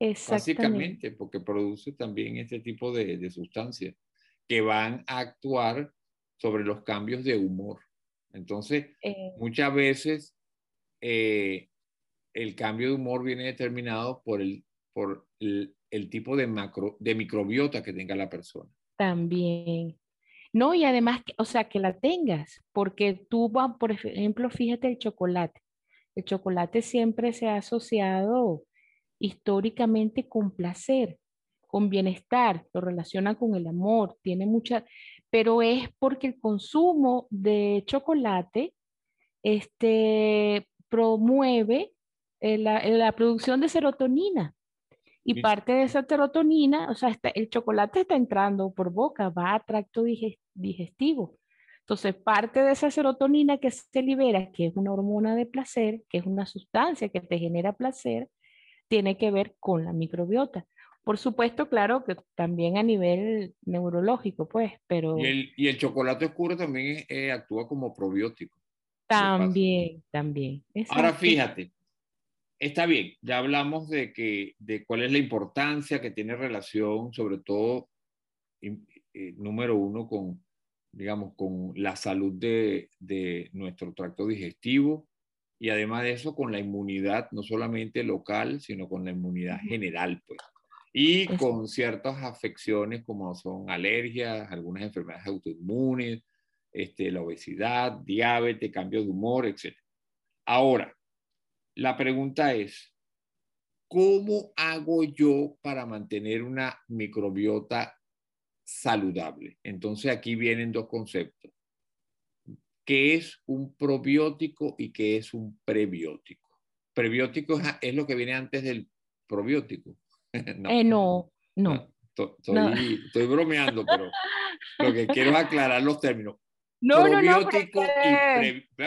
S1: Básicamente, porque produce también este tipo de, de sustancias que van a actuar sobre los cambios de humor. Entonces, eh. muchas veces eh, el cambio de humor viene determinado por el, por el, el tipo de, macro, de microbiota que tenga la persona.
S2: También. No, y además, o sea, que la tengas, porque tú, por ejemplo, fíjate el chocolate. El chocolate siempre se ha asociado históricamente con placer, con bienestar, lo relaciona con el amor, tiene mucha, pero es porque el consumo de chocolate este, promueve eh, la, la producción de serotonina. Y parte de esa serotonina, o sea, el chocolate está entrando por boca, va a tracto digestivo. Entonces, parte de esa serotonina que se libera, que es una hormona de placer, que es una sustancia que te genera placer, tiene que ver con la microbiota. Por supuesto, claro que también a nivel neurológico, pues, pero...
S1: Y el, chocolate oscuro también eh, actúa como probiótico.
S2: También, también.
S1: Ahora fíjate, está bien, ya hablamos de, que, de cuál es la importancia que tiene relación, sobre todo, eh, número uno, con, digamos, con la salud de, de, nuestro tracto digestivo y además de eso con la inmunidad, no solamente local, sino con la inmunidad general, pues. Y con ciertas afecciones como son alergias, algunas enfermedades autoinmunes, este, la obesidad, diabetes, cambio de humor, etc. Ahora, la pregunta es, ¿cómo hago yo para mantener una microbiota saludable? Entonces aquí vienen dos conceptos. ¿Qué es un probiótico y qué es un prebiótico? Prebiótico es, lo que viene antes del probiótico.
S2: no, eh, no. no.
S1: Estoy, estoy bromeando, pero lo que quiero es aclarar los términos. No, no, no, y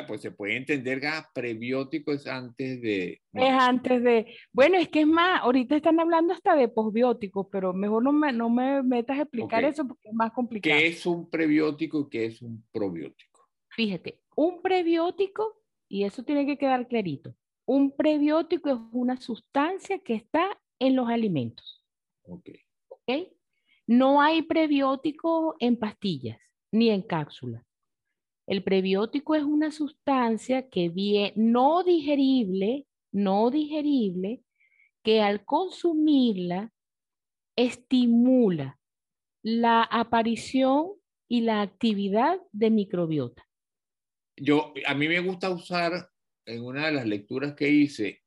S1: pues se puede entender que prebiótico es antes de...
S2: Es antes de... Bueno, es que es más, ahorita están hablando hasta de posbióticos, pero mejor no me, no me metas a explicar eso porque es más complicado.
S1: ¿Qué es un prebiótico y qué es un probiótico?
S2: Fíjate, un prebiótico, y eso tiene que quedar clarito, un prebiótico es una sustancia que está en los alimentos.
S1: Ok.
S2: ¿Ok? No hay prebiótico en pastillas ni en cápsulas. El prebiótico es una sustancia que viene no digerible, no digerible, que al consumirla estimula la aparición y la actividad de microbiota.
S1: Yo, a mí me gusta usar en una de las lecturas que hice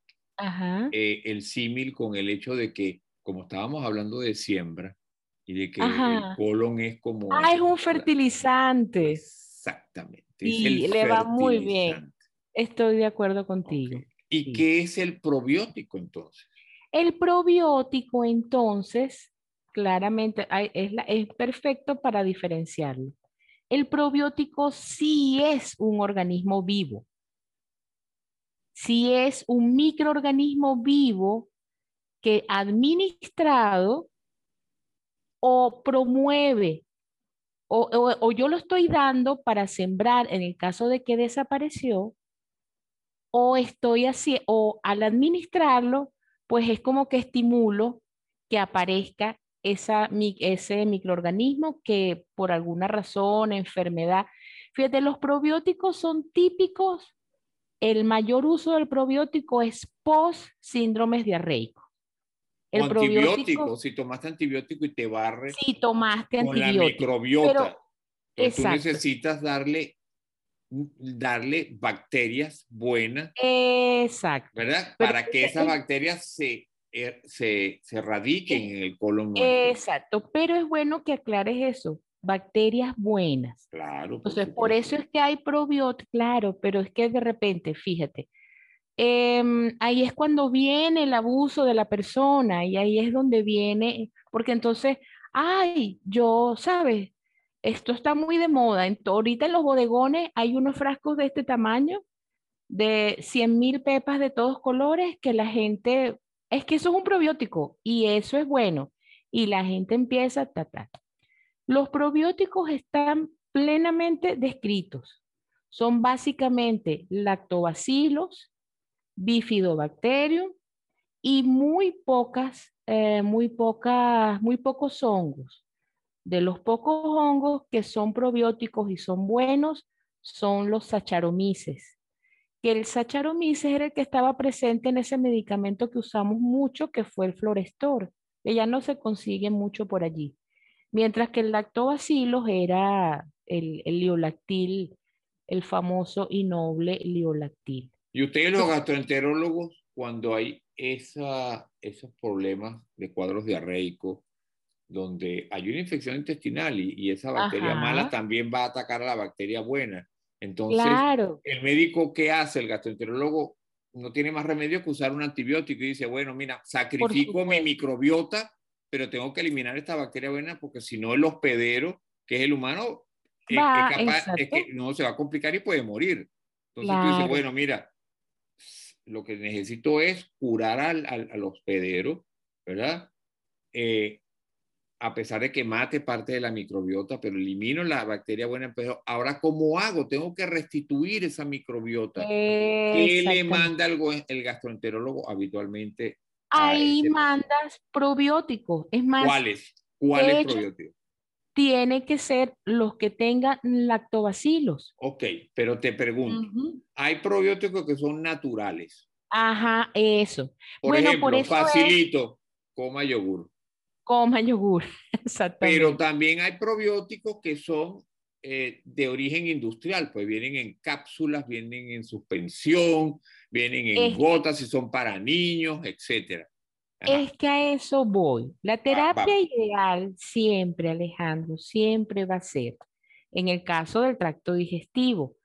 S1: eh, el símil con el hecho de que, como estábamos hablando de siembra y de que el colon es como...
S2: Ah, es un fertilizante.
S1: Exactamente.
S2: Y le va muy bien. Estoy de acuerdo contigo.
S1: ¿Y qué es el probiótico entonces?
S2: El probiótico entonces, claramente, es, es perfecto para diferenciarlo. El probiótico sí es un organismo vivo. Sí es un microorganismo vivo que administrado o promueve o, yo lo estoy dando para sembrar en el caso de que desapareció, o estoy así, o al administrarlo, pues es como que estimulo que aparezca esa, ese microorganismo que por alguna razón, enfermedad. Fíjate, los probióticos son típicos. El mayor uso del probiótico es post síndromes diarreicos.
S1: El antibiótico, si tomaste antibiótico y te barre.
S2: Si tomaste
S1: con la microbiota. Entonces, tú necesitas darle darle bacterias buenas.
S2: Exacto.
S1: ¿Verdad? Para que esas bacterias se, eh, se, se radiquen en el colon.
S2: Exacto, pero es bueno que aclares eso. Bacterias buenas.
S1: Claro.
S2: Entonces, por eso es que hay probióticos, claro, pero es que de repente, fíjate, em, ahí es cuando viene el abuso de la persona y ahí es donde viene, porque entonces, ay, yo, ¿sabes? Esto está muy de moda. ahorita en los bodegones hay unos frascos de este tamaño, de 100 mil pepas de todos colores, que la gente, es que eso es un probiótico y eso es bueno. Y la gente empieza a tratar. Los probióticos están plenamente descritos. Son básicamente lactobacilos, bifidobacterium y muy pocas, eh, muy pocas, muy pocos hongos. De los pocos hongos que son probióticos y son buenos, son los sacharomices. Que el sacharomices era el que estaba presente en ese medicamento que usamos mucho, que fue el Florestor, que ya no se consigue mucho por allí. Mientras que el lactobacillus era el, el liolactil, el famoso y noble liolactil.
S1: Y ustedes los gastroenterólogos, cuando hay esa, esos problemas de cuadros diarreicos, donde hay una infección intestinal y, esa bacteria mala también va a atacar a la bacteria buena. Entonces, el médico que hace, el gastroenterólogo, no tiene más remedio que usar un antibiótico y dice, bueno, mira, sacrifico mi microbiota, pero tengo que eliminar esta bacteria buena porque si no el hospedero, que es el humano, es, capaz, es que no se va a complicar y puede morir. Entonces tú dices, bueno, mira, lo que necesito es curar al, al, hospedero, ¿verdad? Eh, a pesar de que mate parte de la microbiota, pero elimino la bacteria buena. Pero ahora, ¿cómo hago? Tengo que restituir esa microbiota. ¿Qué le manda el, el gastroenterólogo habitualmente?
S2: Ahí mandas probióticos. Es más,
S1: ¿cuáles? ¿Cuáles probióticos?
S2: Tiene que ser los que tengan lactobacilos.
S1: Ok, pero te pregunto, hay probióticos que son naturales.
S2: Ajá, eso.
S1: Por bueno, ejemplo, por eso facilito, coma yogur
S2: coma yogur. Exactamente.
S1: Pero también hay probióticos que son eh, de origen industrial, pues vienen en cápsulas, vienen en suspensión, vienen en gotas y son para niños, etc.
S2: Es que a eso voy. La terapia ideal siempre, Alejandro, siempre va a ser, en el caso del tracto digestivo,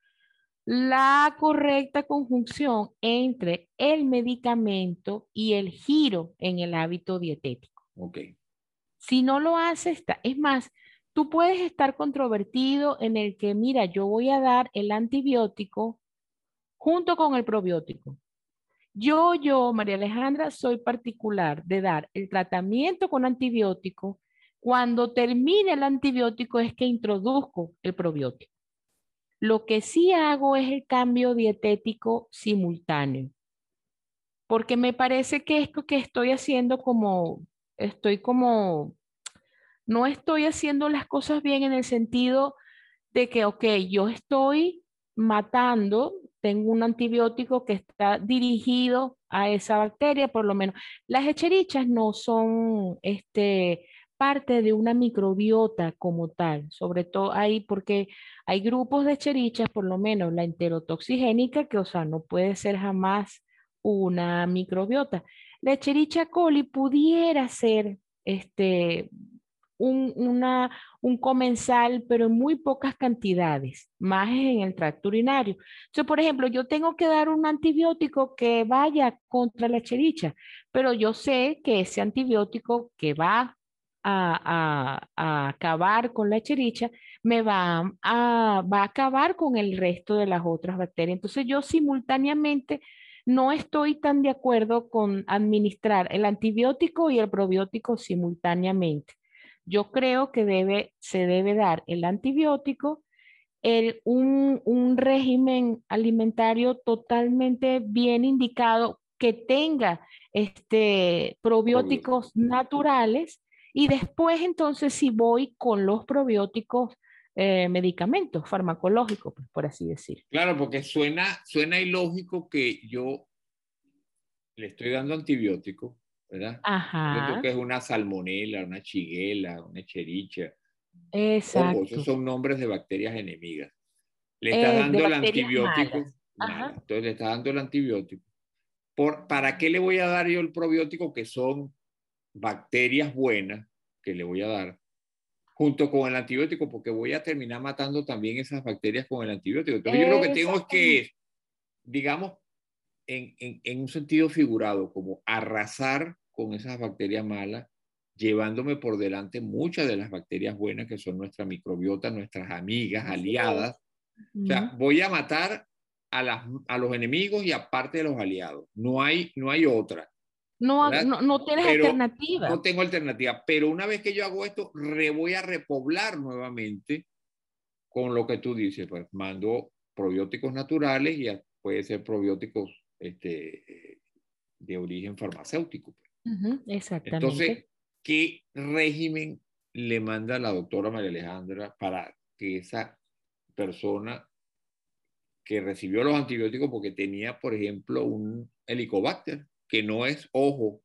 S2: la correcta conjunción entre el medicamento y el giro en el hábito dietético.
S1: Okay.
S2: Si no lo haces, es más, tú puedes estar controvertido en el que, mira, yo voy a dar el antibiótico junto con el probiótico. Yo, yo, María Alejandra, soy particular de dar el tratamiento con antibiótico. Cuando termine el antibiótico es que introduzco el probiótico. Lo que sí hago es el cambio dietético simultáneo, porque me parece que esto que estoy haciendo como, estoy como no estoy haciendo las cosas bien en el sentido de que, ok, yo estoy matando, tengo un antibiótico que está dirigido a esa bacteria, por lo menos. Las hecherichas no son este, parte de una microbiota como tal, sobre todo ahí porque hay grupos de hecherichas, por lo menos la enterotoxigénica, que o sea, no puede ser jamás una microbiota. La echericha coli pudiera ser este, un, una, un comensal, pero en muy pocas cantidades, más en el tracto urinario. Entonces, por ejemplo, yo tengo que dar un antibiótico que vaya contra la chericha, pero yo sé que ese antibiótico que va a, a, acabar con la chericha me va a, va a acabar con el resto de las otras bacterias. Entonces, yo simultáneamente no estoy tan de acuerdo con administrar el antibiótico y el probiótico simultáneamente. Yo creo que debe, se debe dar el antibiótico, el, un, un régimen alimentario totalmente bien indicado que tenga este, probióticos naturales y después entonces si voy con los probióticos eh, medicamentos farmacológicos, pues, por así decir.
S1: Claro, porque suena, suena ilógico que yo le estoy dando antibiótico ¿verdad?
S2: Ajá.
S1: que es una salmonela, una chiguela, una chericha.
S2: Exacto.
S1: esos son nombres de bacterias enemigas. Le está eh, dando el antibiótico. Entonces le está dando el antibiótico. Por, ¿Para qué le voy a dar yo el probiótico que son bacterias buenas que le voy a dar junto con el antibiótico? Porque voy a terminar matando también esas bacterias con el antibiótico. Entonces yo lo que tengo es que, digamos, en, en, en un sentido figurado, como arrasar con esas bacterias malas llevándome por delante muchas de las bacterias buenas que son nuestra microbiota, nuestras amigas, aliadas. O sea, voy a matar a, las, a los enemigos y aparte de los aliados. No hay, no hay otra.
S2: No, no, no, tienes alternativa.
S1: No tengo alternativa, pero una vez que yo hago esto, re voy a repoblar nuevamente con lo que tú dices. Pues mando probióticos naturales y puede ser probióticos este, de origen farmacéutico.
S2: Pues. exactamente.
S1: Entonces, ¿qué régimen le manda la doctora María Alejandra para que esa persona que recibió los antibióticos porque tenía, por ejemplo, un helicobacter, que no es ojo.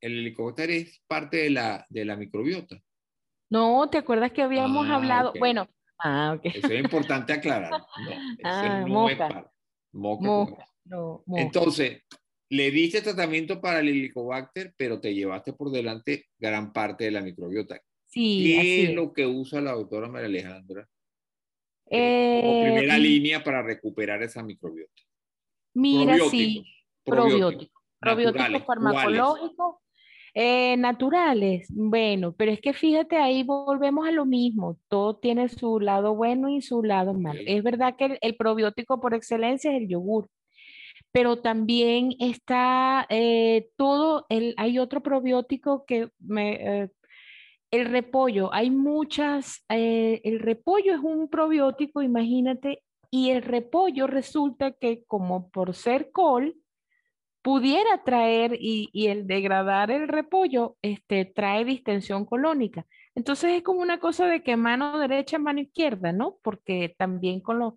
S1: El helicobacter es parte de la, de la microbiota.
S2: No, ¿te acuerdas que habíamos ah, hablado? Bueno,
S1: ah, Eso es importante aclarar. No, ah, no es para. Moca, no. Entonces, le diste tratamiento para el helicobacter, pero te llevaste por delante gran parte de la microbiota.
S2: Sí,
S1: ¿Qué es, lo que usa la doctora María Alejandra eh, como primera línea para recuperar esa microbiota?
S2: Mira, sí, probióticos. Probióticos farmacológicos. Eh, naturales, bueno, pero es que fíjate, ahí volvemos a lo mismo, todo tiene su lado bueno y su lado malo. Es verdad que el, probiótico por excelencia es el yogur, pero también está eh, todo, el, hay otro probiótico que me, el repollo, hay muchas, eh, el repollo es un probiótico, imagínate, y el repollo resulta que como por ser col, pudiera traer y, el degradar el repollo este, trae distensión colónica. Entonces es como una cosa de que mano derecha, mano izquierda, ¿no? Porque también con los...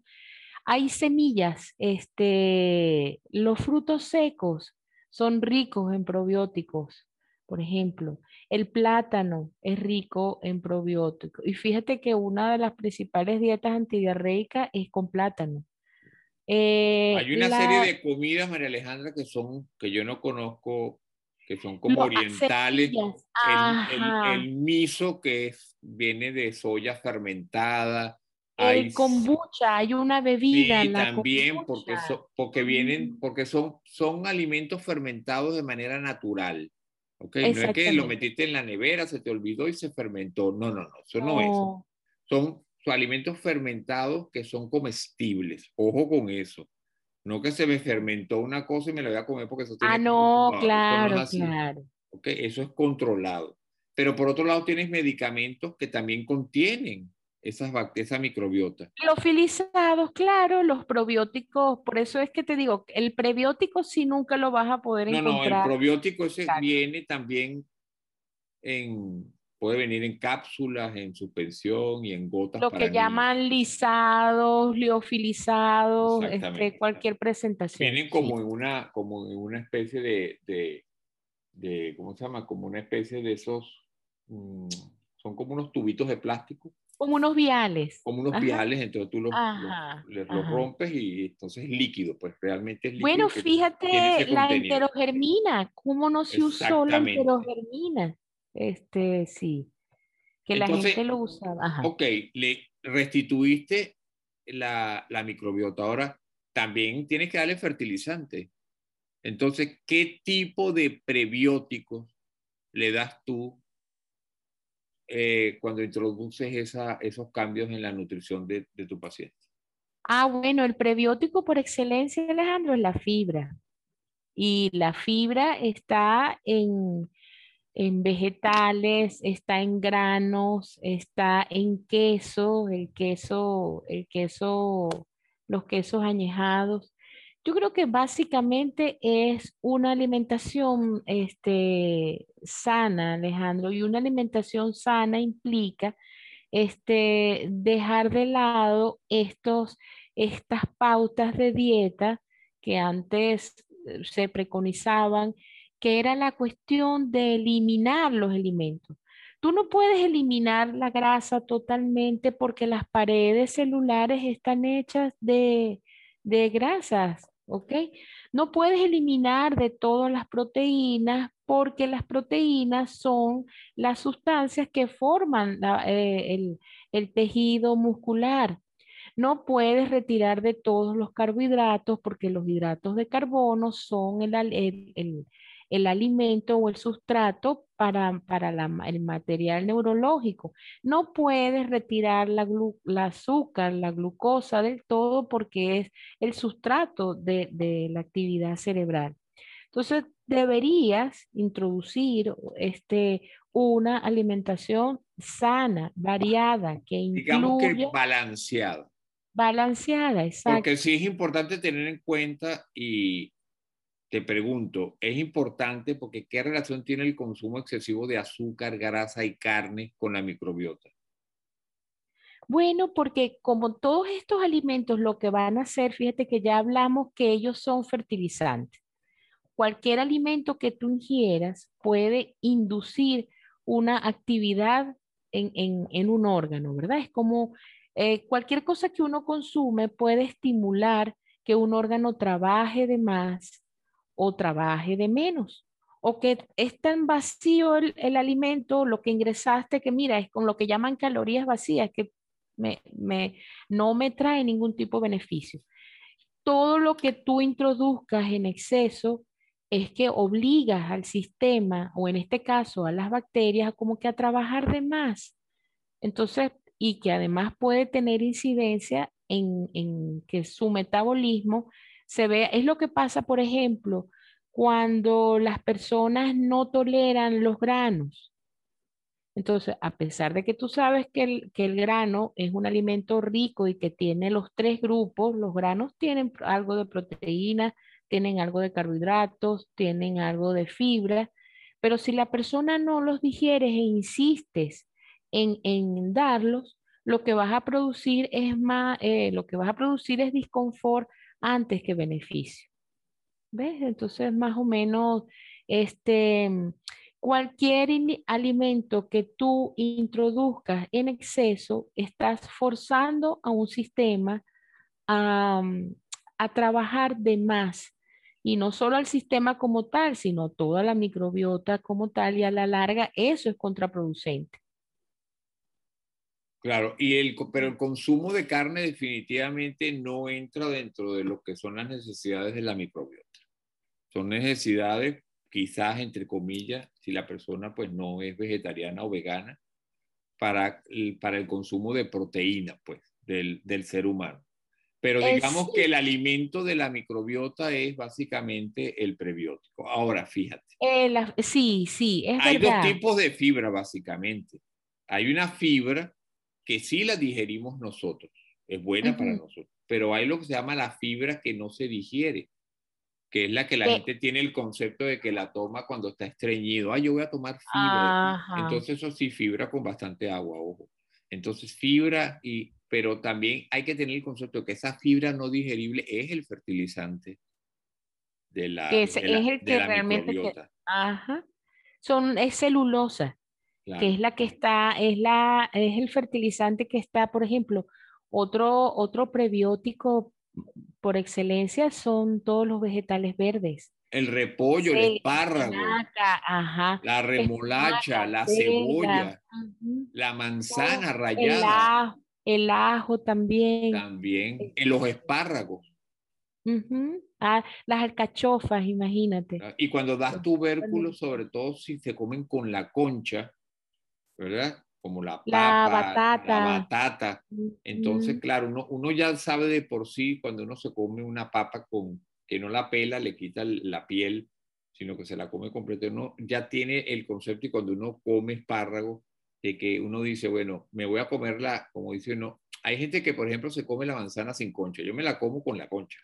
S2: Hay semillas, este, los frutos secos son ricos en probióticos, por ejemplo. El plátano es rico en probióticos. Y fíjate que una de las principales dietas antidiarreicas es con plátano.
S1: Eh, Hay una serie de comidas, María Alejandra, que son, que yo no conozco, que son como orientales. El, miso, que es, viene de soya fermentada.
S2: El kombucha, hay una bebida.
S1: Sí, también, porque, porque vienen, porque son, son alimentos fermentados de manera natural. Okay, no es que lo metiste en la nevera, se te olvidó y se fermentó. No, no, no, eso no, es. Son, alimentos fermentados que son comestibles. Ojo con eso. No que se me fermentó una cosa y me la voy a comer porque eso tiene
S2: Ah, no, claro, claro.
S1: Okay, eso es controlado. Pero por otro lado tienes medicamentos que también contienen esas esa microbiota.
S2: Los filizados, claro, los probióticos, por eso es que te digo, el prebiótico sí nunca lo vas a poder encontrar. No,
S1: no, el probiótico ese viene también en, puede venir en cápsulas, en suspensión y en gotas.
S2: Lo que llaman lisados, liofilizados, este, cualquier presentación.
S1: Vienen como, en una, como en una especie de, de, de, ¿cómo se llama? Como una especie de esos, mm, son como unos tubitos de plástico
S2: como unos viales.
S1: Como unos viales, entonces tú los, rompes y entonces es líquido, pues realmente es líquido.
S2: Bueno, fíjate la enterogermina, cómo no se usó la enterogermina. Este, sí, que la gente lo usaba.
S1: Ok, le restituiste la, la microbiota, ahora también tienes que darle fertilizante. Entonces, ¿qué tipo de prebióticos le das tú eh, cuando introduces esa, esos cambios en la nutrición de, tu paciente?
S2: Ah, bueno, el prebiótico por excelencia, Alejandro, es la fibra. Y la fibra está en, en vegetales, está en granos, está en queso, el queso, el queso, los quesos añejados. Yo creo que básicamente es una alimentación este, sana, Alejandro, y una alimentación sana implica este, dejar de lado estos, estas pautas de dieta que antes eh, se preconizaban que era la cuestión de eliminar los alimentos. Tú no puedes eliminar la grasa totalmente porque las paredes celulares están hechas de, de grasas, ¿ok? No puedes eliminar de todas las proteínas porque las proteínas son las sustancias que forman eh, el, el tejido muscular. No puedes retirar de todos los carbohidratos porque los hidratos de carbono son el, el, el alimento o el sustrato para, para el material neurológico. No puedes retirar la, la, azúcar, la glucosa del todo porque es el sustrato de, de la actividad cerebral. Entonces, deberías introducir este, una alimentación sana, variada, que
S1: Digamos que balanceada.
S2: Balanceada, exacto.
S1: Porque sí es importante tener en cuenta y te pregunto, es importante porque ¿qué relación tiene el consumo excesivo de azúcar, grasa y carne con la microbiota?
S2: Bueno, porque como todos estos alimentos lo que van a hacer, fíjate que ya hablamos que ellos son fertilizantes. Cualquier alimento que tú ingieras puede inducir una actividad en, un órgano, ¿verdad? Es como eh, cualquier cosa que uno consume puede estimular que un órgano trabaje de más o trabaje de menos. O que es tan vacío el, alimento, lo que ingresaste, que mira, es con lo que llaman calorías vacías, que me, no me trae ningún tipo de beneficio. Todo lo que tú introduzcas en exceso es que obligas al sistema, o en este caso a las bacterias, como que a trabajar de más. Entonces, y que además puede tener incidencia en, en que su metabolismo se ve, es lo que pasa, por ejemplo, cuando las personas no toleran los granos. Entonces, a pesar de que tú sabes que el, que el grano es un alimento rico y que tiene los tres grupos, los granos tienen algo de proteína, tienen algo de carbohidratos, tienen algo de fibra, pero si la persona no los digieres e insistes en, en darlos, lo que vas a producir es más, eh, lo que vas a producir es disconfort antes que beneficio. ¿Ves? Entonces, más o menos, este, cualquier alimento que tú introduzcas en exceso, estás forzando a un sistema a, a trabajar de más. Y no solo al sistema como tal, sino toda la microbiota como tal, y a la larga eso es contraproducente.
S1: Claro, y el, pero el consumo de carne definitivamente no entra dentro de lo que son las necesidades de la microbiota. Son necesidades, quizás entre comillas, si la persona pues no es vegetariana o vegana, para el, para el consumo de proteína pues del, del ser humano. Pero digamos que el alimento de la microbiota es básicamente el prebiótico. Ahora, fíjate.
S2: sí, sí, es
S1: Hay dos tipos de fibra, básicamente. Hay una fibra que sí la digerimos nosotros, es buena para nosotros, pero hay lo que se llama la fibra que no se digiere, que es la que la gente tiene el concepto de que la toma cuando está estreñido. Ah, yo voy a tomar fibra. Entonces, eso sí, fibra con bastante agua, ojo. Entonces, fibra, y, pero también hay que tener el concepto de que esa fibra no digerible es el fertilizante de la,
S2: que es, el que realmente ajá. Son, es celulosa que es la que está, es, la, es el fertilizante que está, por ejemplo, otro, otro prebiótico por excelencia son todos los vegetales verdes.
S1: El repollo, el, espárrago, la remolacha, la cebolla, la manzana rallada.
S2: El ajo, también.
S1: También, en los espárragos.
S2: Ah, las alcachofas, imagínate.
S1: Ah, y cuando das tubérculos, sobre todo si se comen con la concha, ¿verdad? Como la papa, batata. la batata. Entonces, claro, uno, uno, ya sabe de por sí cuando uno se come una papa con que no la pela, le quita la piel, sino que se la come completa, uno ya tiene el concepto y cuando uno come espárrago, de que uno dice, bueno, me voy a comerla, como dice uno, hay gente que, por ejemplo, se come la manzana sin concha, yo me la como con la concha.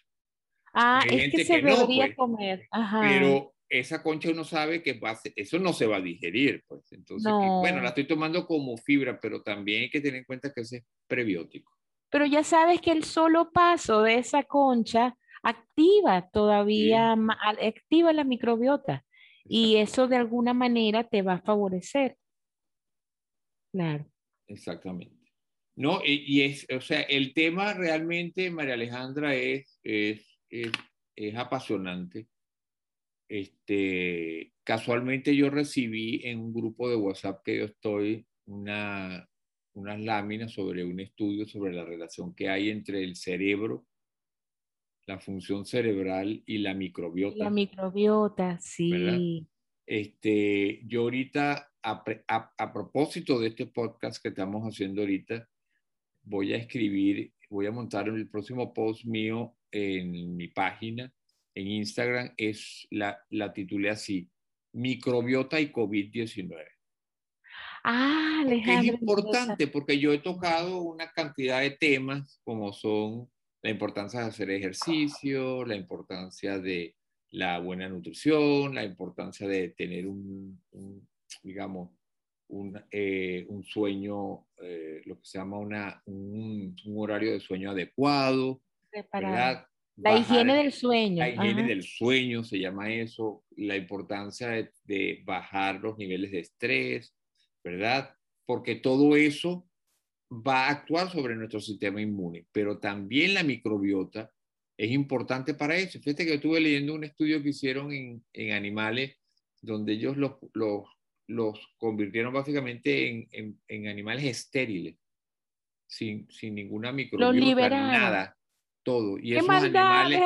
S2: Ah, es que se debería pues. comer. Ajá.
S1: Pero esa concha uno sabe que va eso no se va a digerir, pues. Entonces, bueno, la estoy tomando como fibra, pero también hay que tener en cuenta que ese es prebiótico.
S2: Pero ya sabes que el solo paso de esa concha activa todavía, activa la microbiota. Y eso de alguna manera te va a favorecer. Claro.
S1: Exactamente. No, y, es, o sea, el tema realmente, María Alejandra, es, es, es, apasionante. Este, casualmente yo recibí en un grupo de WhatsApp que yo estoy una, unas láminas sobre un estudio sobre la relación que hay entre el cerebro, la función cerebral y la microbiota.
S2: La microbiota, sí.
S1: Este, yo ahorita, a, a, propósito de este podcast que estamos haciendo ahorita, voy a escribir, voy a montar el próximo post mío en mi página, en Instagram, es la, la titulé así, microbiota y COVID-19.
S2: Ah, Alejandro.
S1: Es importante porque yo he tocado una cantidad de temas como son la importancia de hacer ejercicio, la importancia de la buena nutrición, la importancia de tener un, digamos, un, eh, un sueño, eh, lo que se llama una, un, horario de sueño adecuado,
S2: ¿verdad? La higiene del sueño.
S1: La higiene del sueño se llama eso, la importancia de, de, bajar los niveles de estrés, ¿verdad? Porque todo eso va a actuar sobre nuestro sistema inmune, pero también la microbiota es importante para eso. Fíjate que yo estuve leyendo un estudio que hicieron en, en animales donde ellos los, los, los convirtieron básicamente en, en, en, animales estériles, sin, sin ninguna microbiota, nada, todo. Y esos, animales,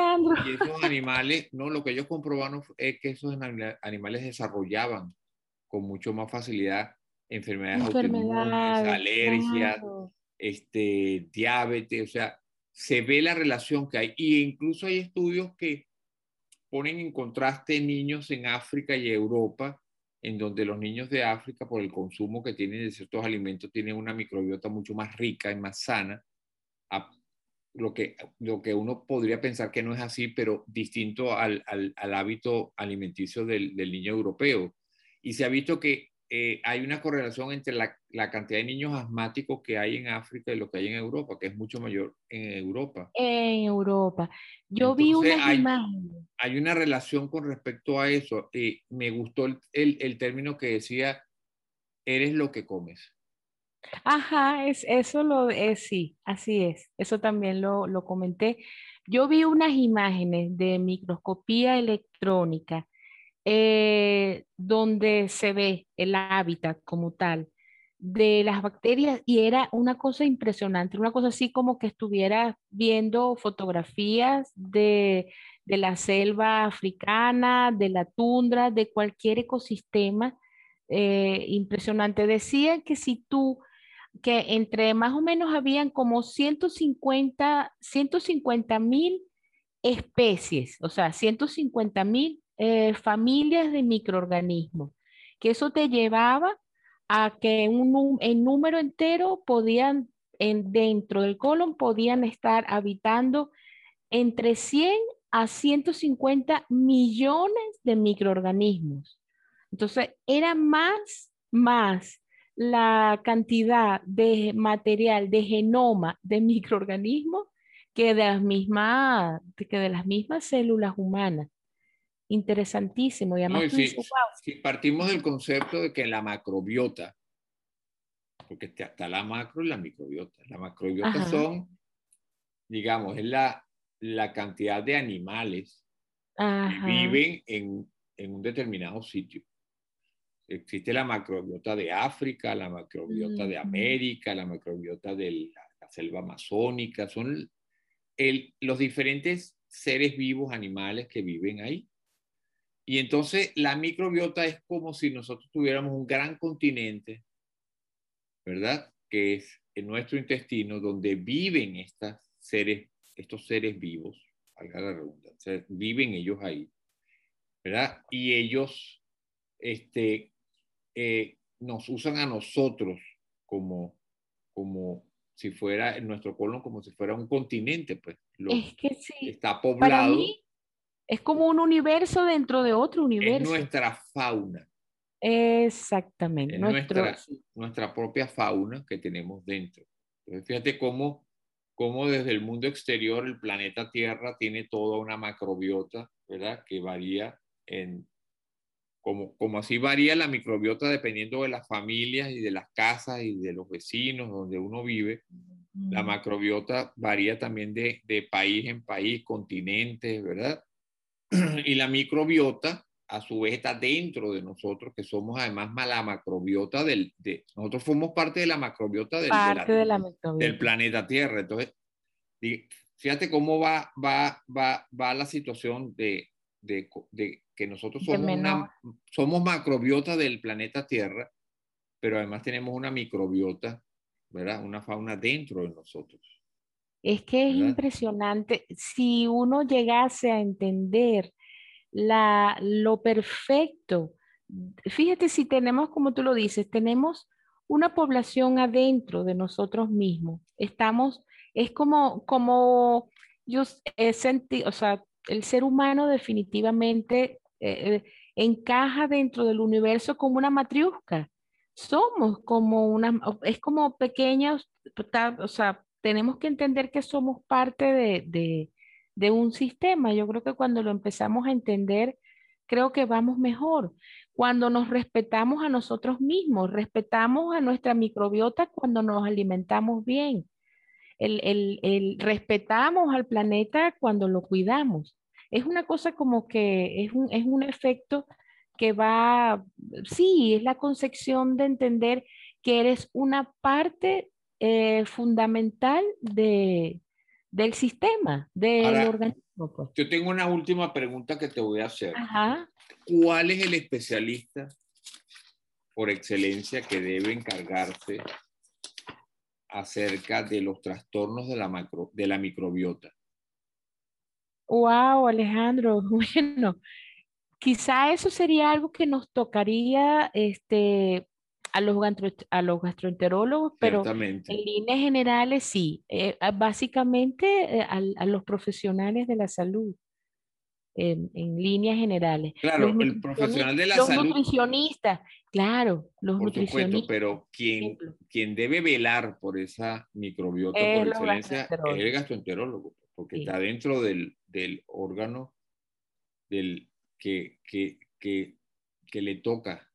S1: y esos animales, no, lo que ellos comprobaron es que esos animales desarrollaban con mucho más facilidad enfermedades, autoinmunes, alergias, este, diabetes, o sea, se ve la relación que hay. Y incluso hay estudios que ponen en contraste niños en África y Europa, en donde los niños de África, por el consumo que tienen de ciertos alimentos, tienen una microbiota mucho más rica y más sana, a lo que, lo que uno podría pensar que no es así, pero distinto al, al, al hábito alimenticio del, del, niño europeo. Y se ha visto que eh, hay una correlación entre la, la, cantidad de niños asmáticos que hay en África y lo que hay en Europa, que es mucho mayor en Europa.
S2: En Europa. Yo vi una
S1: hay, Hay una relación con respecto a eso. y me gustó el, el, el, término que decía, eres lo que comes.
S2: Ajá, es, eso lo es, sí, así es. Eso también lo, lo comenté. Yo vi unas imágenes de microscopía electrónica eh, donde se ve el hábitat como tal de las bacterias y era una cosa impresionante, una cosa así como que estuviera viendo fotografías de, de la selva africana, de la tundra, de cualquier ecosistema eh, impresionante. Decían que si tú, que entre más o menos habían como 150 mil especies, o sea, 150 mil eh, familias de microorganismos, que eso te llevaba a que un, en número entero podían, en, dentro del colon, podían estar habitando entre 100 a 150 millones de microorganismos. Entonces, era más, más la cantidad de material, de genoma de microorganismos que de las mismas, que de las mismas células humanas interesantísimo. Y además
S1: si, partimos del concepto de que la macrobiota, porque está la macro y la microbiota. La macrobiota son, digamos, es la, la cantidad de animales que viven en, en, un determinado sitio. Existe la macrobiota de África, la macrobiota de América, la macrobiota de la, selva amazónica, son el, los diferentes seres vivos, animales que viven ahí. Y entonces la microbiota es como si nosotros tuviéramos un gran continente, ¿verdad? Que es en nuestro intestino donde viven estas seres, estos seres vivos, valga la redundancia, viven ellos ahí, ¿verdad? Y ellos este, eh, nos usan a nosotros como, como si fuera nuestro colon, como si fuera un continente, pues.
S2: es que sí.
S1: Está poblado.
S2: Es como un universo dentro de otro universo.
S1: Es nuestra fauna.
S2: Exactamente.
S1: Es nuestra, nuestra propia fauna que tenemos dentro. Entonces, fíjate cómo, cómo desde el mundo exterior el planeta Tierra tiene toda una macrobiota, ¿verdad? Que varía en como, como así varía la microbiota dependiendo de las familias y de las casas y de los vecinos donde uno vive, la macrobiota varía también de, de país en país, continentes, ¿verdad? Y la microbiota a su vez está dentro de nosotros, que somos además la macrobiota del, de, nosotros formamos parte de la macrobiota del, del planeta Tierra. Entonces, fíjate cómo va, va, va, va la situación de, de, de que nosotros somos, una, somos macrobiota del planeta Tierra, pero además tenemos una microbiota, ¿verdad? Una fauna dentro de nosotros.
S2: Es que es impresionante. Si uno llegase a entender la, lo perfecto. Fíjate si tenemos, como tú lo dices, tenemos una población adentro de nosotros mismos. Estamos, es como, como yo he sentido, o sea, el ser humano definitivamente eh, encaja dentro del universo como una matriusca. Somos como una, es como pequeños, o sea, tenemos que entender que somos parte de, de un sistema. Yo creo que cuando lo empezamos a entender, creo que vamos mejor. Cuando nos respetamos a nosotros mismos, respetamos a nuestra microbiota cuando nos alimentamos bien. El, respetamos al planeta cuando lo cuidamos. Es una cosa como que es un, es un efecto que va, sí, es la concepción de entender que eres una parte eh, fundamental de, del sistema, del organismo. Pues.
S1: Yo tengo una última pregunta que te voy a hacer. ¿Cuál es el especialista por excelencia que debe encargarse acerca de los trastornos de la, macro, de la microbiota?
S2: Wow, Alejandro, bueno, quizá eso sería algo que nos tocaría este, a los, a los gastroenterólogos, pero en líneas generales sí, eh, básicamente eh, a, los profesionales de la salud. En, líneas generales.
S1: Claro, el profesional de la salud.
S2: Los nutricionistas, claro, los
S1: por Supuesto, pero quien, quien debe velar por esa microbiota por excelencia es el gastroenterólogo, porque está dentro del, del órgano del, que, que, que, que le toca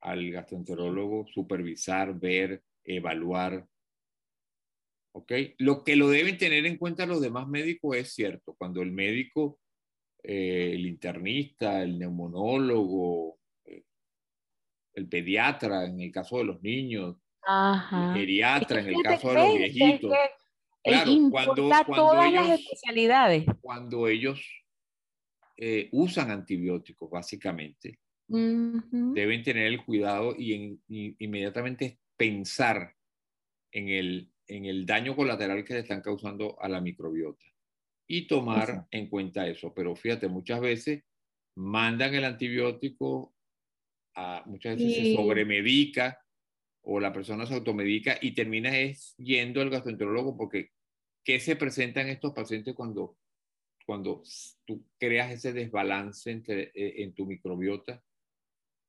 S1: al gastroenterólogo supervisar, ver, evaluar. ¿Ok? Lo que lo deben tener en cuenta los demás médicos es cierto. Cuando el médico, eh, el internista, el neumonólogo, eh, el pediatra en el caso de los niños, el geriatra en el caso de los viejitos.
S2: Claro, cuando, cuando ellos, las especialidades.
S1: Cuando ellos eh, usan antibióticos, básicamente, deben tener el cuidado y, inmediatamente pensar en el, en el daño colateral que le están causando a la microbiota y tomar en cuenta eso. Pero fíjate, muchas veces mandan el antibiótico, a, muchas veces se sobremedica o la persona se automedica y termina es yendo al gastroenterólogo porque ¿qué se presenta en estos pacientes cuando, cuando tú creas ese desbalance entre, eh, en tu microbiota?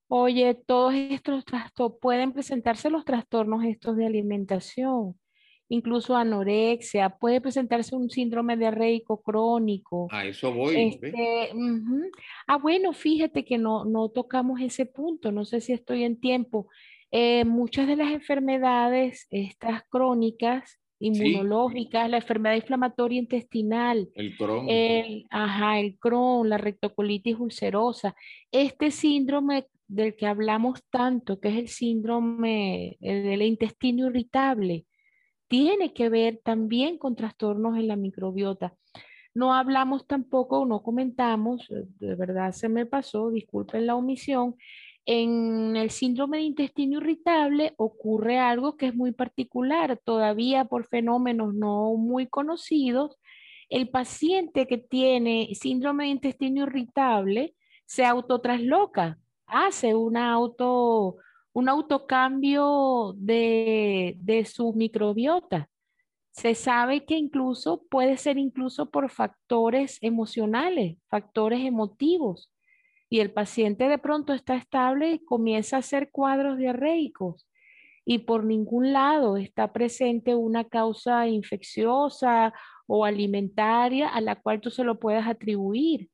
S2: Oye, todos estos trastornos, pueden presentarse los trastornos estos de alimentación, incluso anorexia, puede presentarse un síndrome diarreico crónico.
S1: A eso voy. Este,
S2: ah, bueno, fíjate que no, no tocamos ese punto, no sé si estoy en tiempo. Eh, muchas de las enfermedades, estas crónicas, inmunológicas, la enfermedad inflamatoria intestinal,
S1: el Crohn,
S2: ajá, el Crohn, la rectocolitis ulcerosa, este síndrome del que hablamos tanto, que es el síndrome del intestino irritable, tiene que ver también con trastornos en la microbiota. No hablamos tampoco, no comentamos, eh, de verdad se me pasó, disculpen la omisión, en el síndrome de intestino irritable ocurre algo que es muy particular, todavía por fenómenos no muy conocidos. El paciente que tiene síndrome de intestino irritable se autotrasloca hace una auto, un autocambio de, de su microbiota. Se sabe que incluso puede ser incluso por factores emocionales, factores emotivos. Y el paciente de pronto está estable y comienza a hacer cuadros diarreicos y por ningún lado está presente una causa infecciosa o alimentaria a la cual tú se lo puedas atribuir.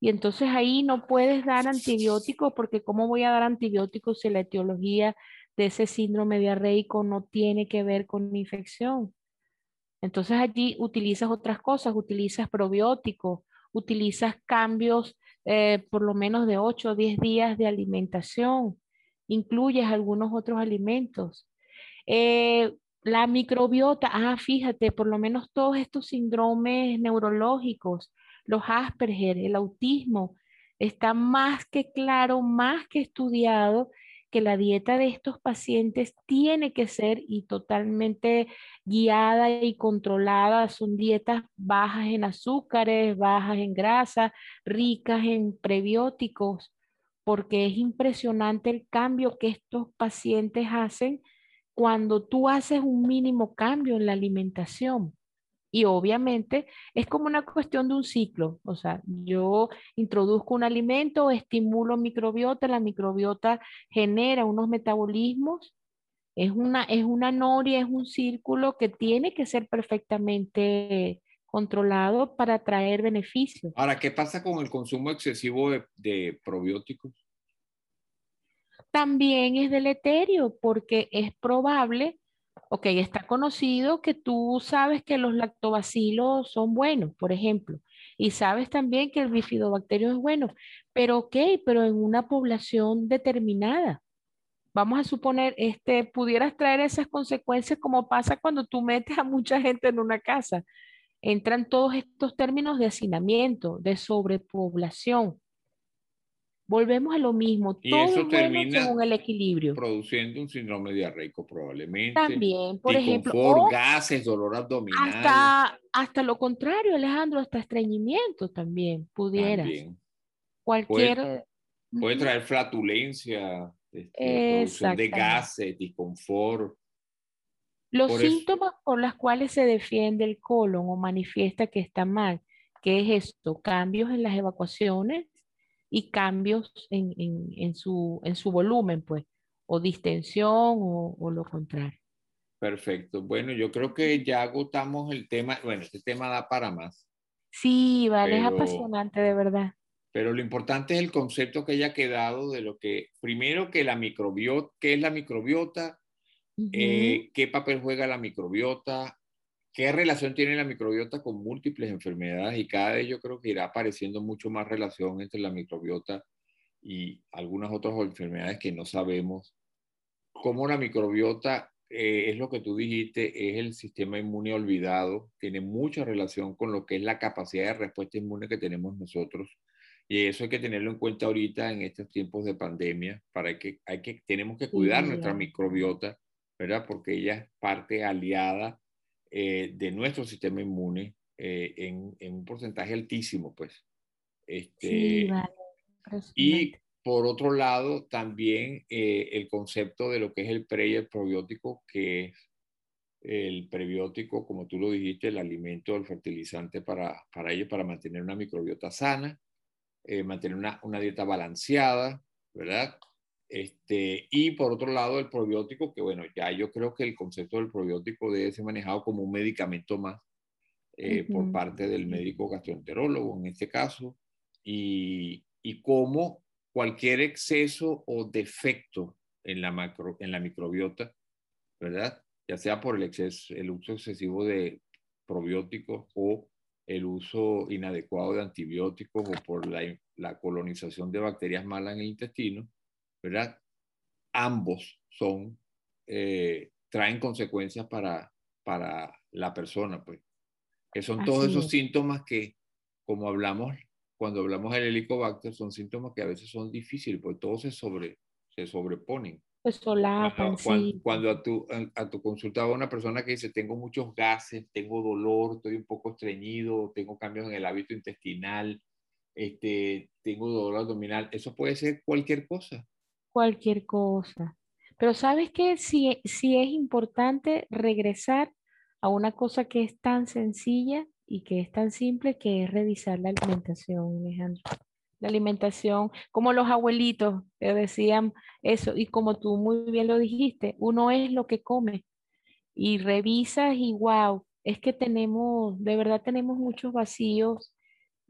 S2: Y entonces ahí no puedes dar antibióticos porque ¿cómo voy a dar antibióticos si la etiología de ese síndrome diarreico no tiene que ver con infección? Entonces allí utilizas otras cosas, utilizas probióticos, utilizas cambios eh, por lo menos de 8 o 10 días de alimentación, incluyes algunos otros alimentos. Eh, la microbiota, ah, fíjate, por lo menos todos estos síndromes neurológicos, los Asperger, el autismo, está más que claro, más que estudiado que la dieta de estos pacientes tiene que ser y totalmente guiada y controlada. Son dietas bajas en azúcares, bajas en grasa, ricas en prebióticos, porque es impresionante el cambio que estos pacientes hacen cuando tú haces un mínimo cambio en la alimentación. Y obviamente es como una cuestión de un ciclo. O sea, yo introduzco un alimento, estimulo microbiota, la microbiota genera unos metabolismos. Es una, es una noria, es un círculo que tiene que ser perfectamente controlado para traer beneficios.
S1: Ahora, ¿qué pasa con el consumo excesivo de, de probióticos?
S2: También es deleterio porque es probable ok, está conocido que tú sabes que los lactobacilos son buenos, por ejemplo, y sabes también que el bifidobacterio es bueno, pero ok, pero en una población determinada. Vamos a suponer, este, pudieras traer esas consecuencias como pasa cuando tú metes a mucha gente en una casa. Entran todos estos términos de hacinamiento, de sobrepoblación. Volvemos a lo mismo.
S1: Y eso termina
S2: según el equilibrio.
S1: Produciendo un síndrome diarreico probablemente.
S2: También, por ejemplo.
S1: O gases, dolor abdominal.
S2: Hasta, hasta lo contrario, Alejandro, hasta estreñimiento también pudiera. También. Cualquier.
S1: Puede, traer flatulencia, este, de gases, disconfort.
S2: Los síntomas por los cuales se defiende el colon o manifiesta que está mal, ¿qué es esto? Cambios en las evacuaciones, y cambios en, en, en, su, en su volumen, pues, o distensión o, o, lo contrario.
S1: Perfecto. Bueno, yo creo que ya agotamos el tema. Bueno, este tema da para más.
S2: Sí, vale, es apasionante, de verdad.
S1: Pero lo importante es el concepto que haya quedado de lo que, primero que la microbiota, qué es la microbiota, eh, qué papel juega la microbiota, ¿Qué relación tiene la microbiota con múltiples enfermedades? Y cada vez yo creo que irá apareciendo mucho más relación entre la microbiota y algunas otras enfermedades que no sabemos. Cómo la microbiota eh, es lo que tú dijiste, es el sistema inmune olvidado, tiene mucha relación con lo que es la capacidad de respuesta inmune que tenemos nosotros. Y eso hay que tenerlo en cuenta ahorita en estos tiempos de pandemia, para que, hay que tenemos que cuidar nuestra microbiota, ¿verdad? Porque ella es parte aliada eh, de nuestro sistema inmune eh, en, en, un porcentaje altísimo, pues. Este, sí, vale. Y por otro lado, también eh, el concepto de lo que es el pre y el probiótico, que es el prebiótico, como tú lo dijiste, el alimento, el fertilizante para, para ellos, para mantener una microbiota sana, mantener una, una dieta balanceada, ¿verdad? Este, y por otro lado, el probiótico, que bueno, ya yo creo que el concepto del probiótico debe ser manejado como un medicamento más eh, por parte del médico gastroenterólogo en este caso, y, y como cualquier exceso o defecto en la, macro, en la microbiota, ¿verdad? Ya sea por el, exceso, el uso excesivo de probióticos o el uso inadecuado de antibióticos o por la, la colonización de bacterias malas en el intestino, ¿verdad? Ambos son, eh, traen consecuencias para, para la persona, pues. Que son todos esos síntomas que, como hablamos, cuando hablamos del helicobacter, son síntomas que a veces son difíciles, porque todos se, sobre, se sobreponen.
S2: Se solapan,
S1: cuando, cuando, a tu, a, tu consulta va una persona que dice, tengo muchos gases, tengo dolor, estoy un poco estreñido, tengo cambios en el hábito intestinal, este, tengo dolor abdominal, eso puede ser cualquier cosa
S2: cualquier cosa. Pero sabes que si, si es importante regresar a una cosa que es tan sencilla y que es tan simple que es revisar la alimentación, Alejandro. La alimentación, como los abuelitos te decían eso, y como tú muy bien lo dijiste, uno es lo que come. Y revisas y wow, es que tenemos, de verdad tenemos muchos vacíos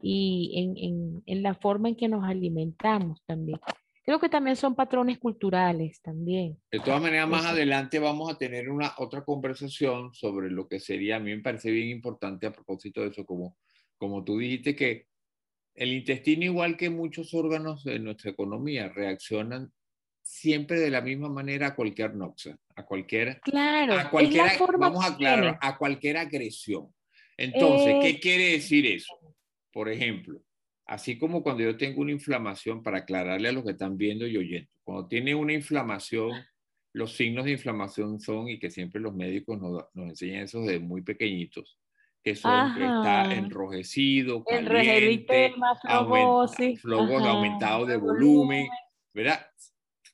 S2: y en, en, en la forma en que nos alimentamos también. Creo que también son patrones culturales también.
S1: De todas maneras, más adelante vamos a tener una otra conversación sobre lo que sería, a mí me parece bien importante a propósito de eso, como, como tú dijiste que el intestino, igual que muchos órganos de nuestra economía, reaccionan siempre de la misma manera a cualquier noxa, a cualquier,
S2: claro,
S1: a cualquier, vamos a aclarar, a cualquier agresión. Entonces, ¿qué eh, quiere decir eso? Por ejemplo, Así como cuando yo tengo una inflamación, para aclararle a los que están viendo y oyendo, cuando tiene una inflamación, los signos de inflamación son, y que siempre los médicos nos, nos enseñan eso desde muy pequeñitos, que son que está enrojecido, caliente, aumentado de volumen, ¿verdad?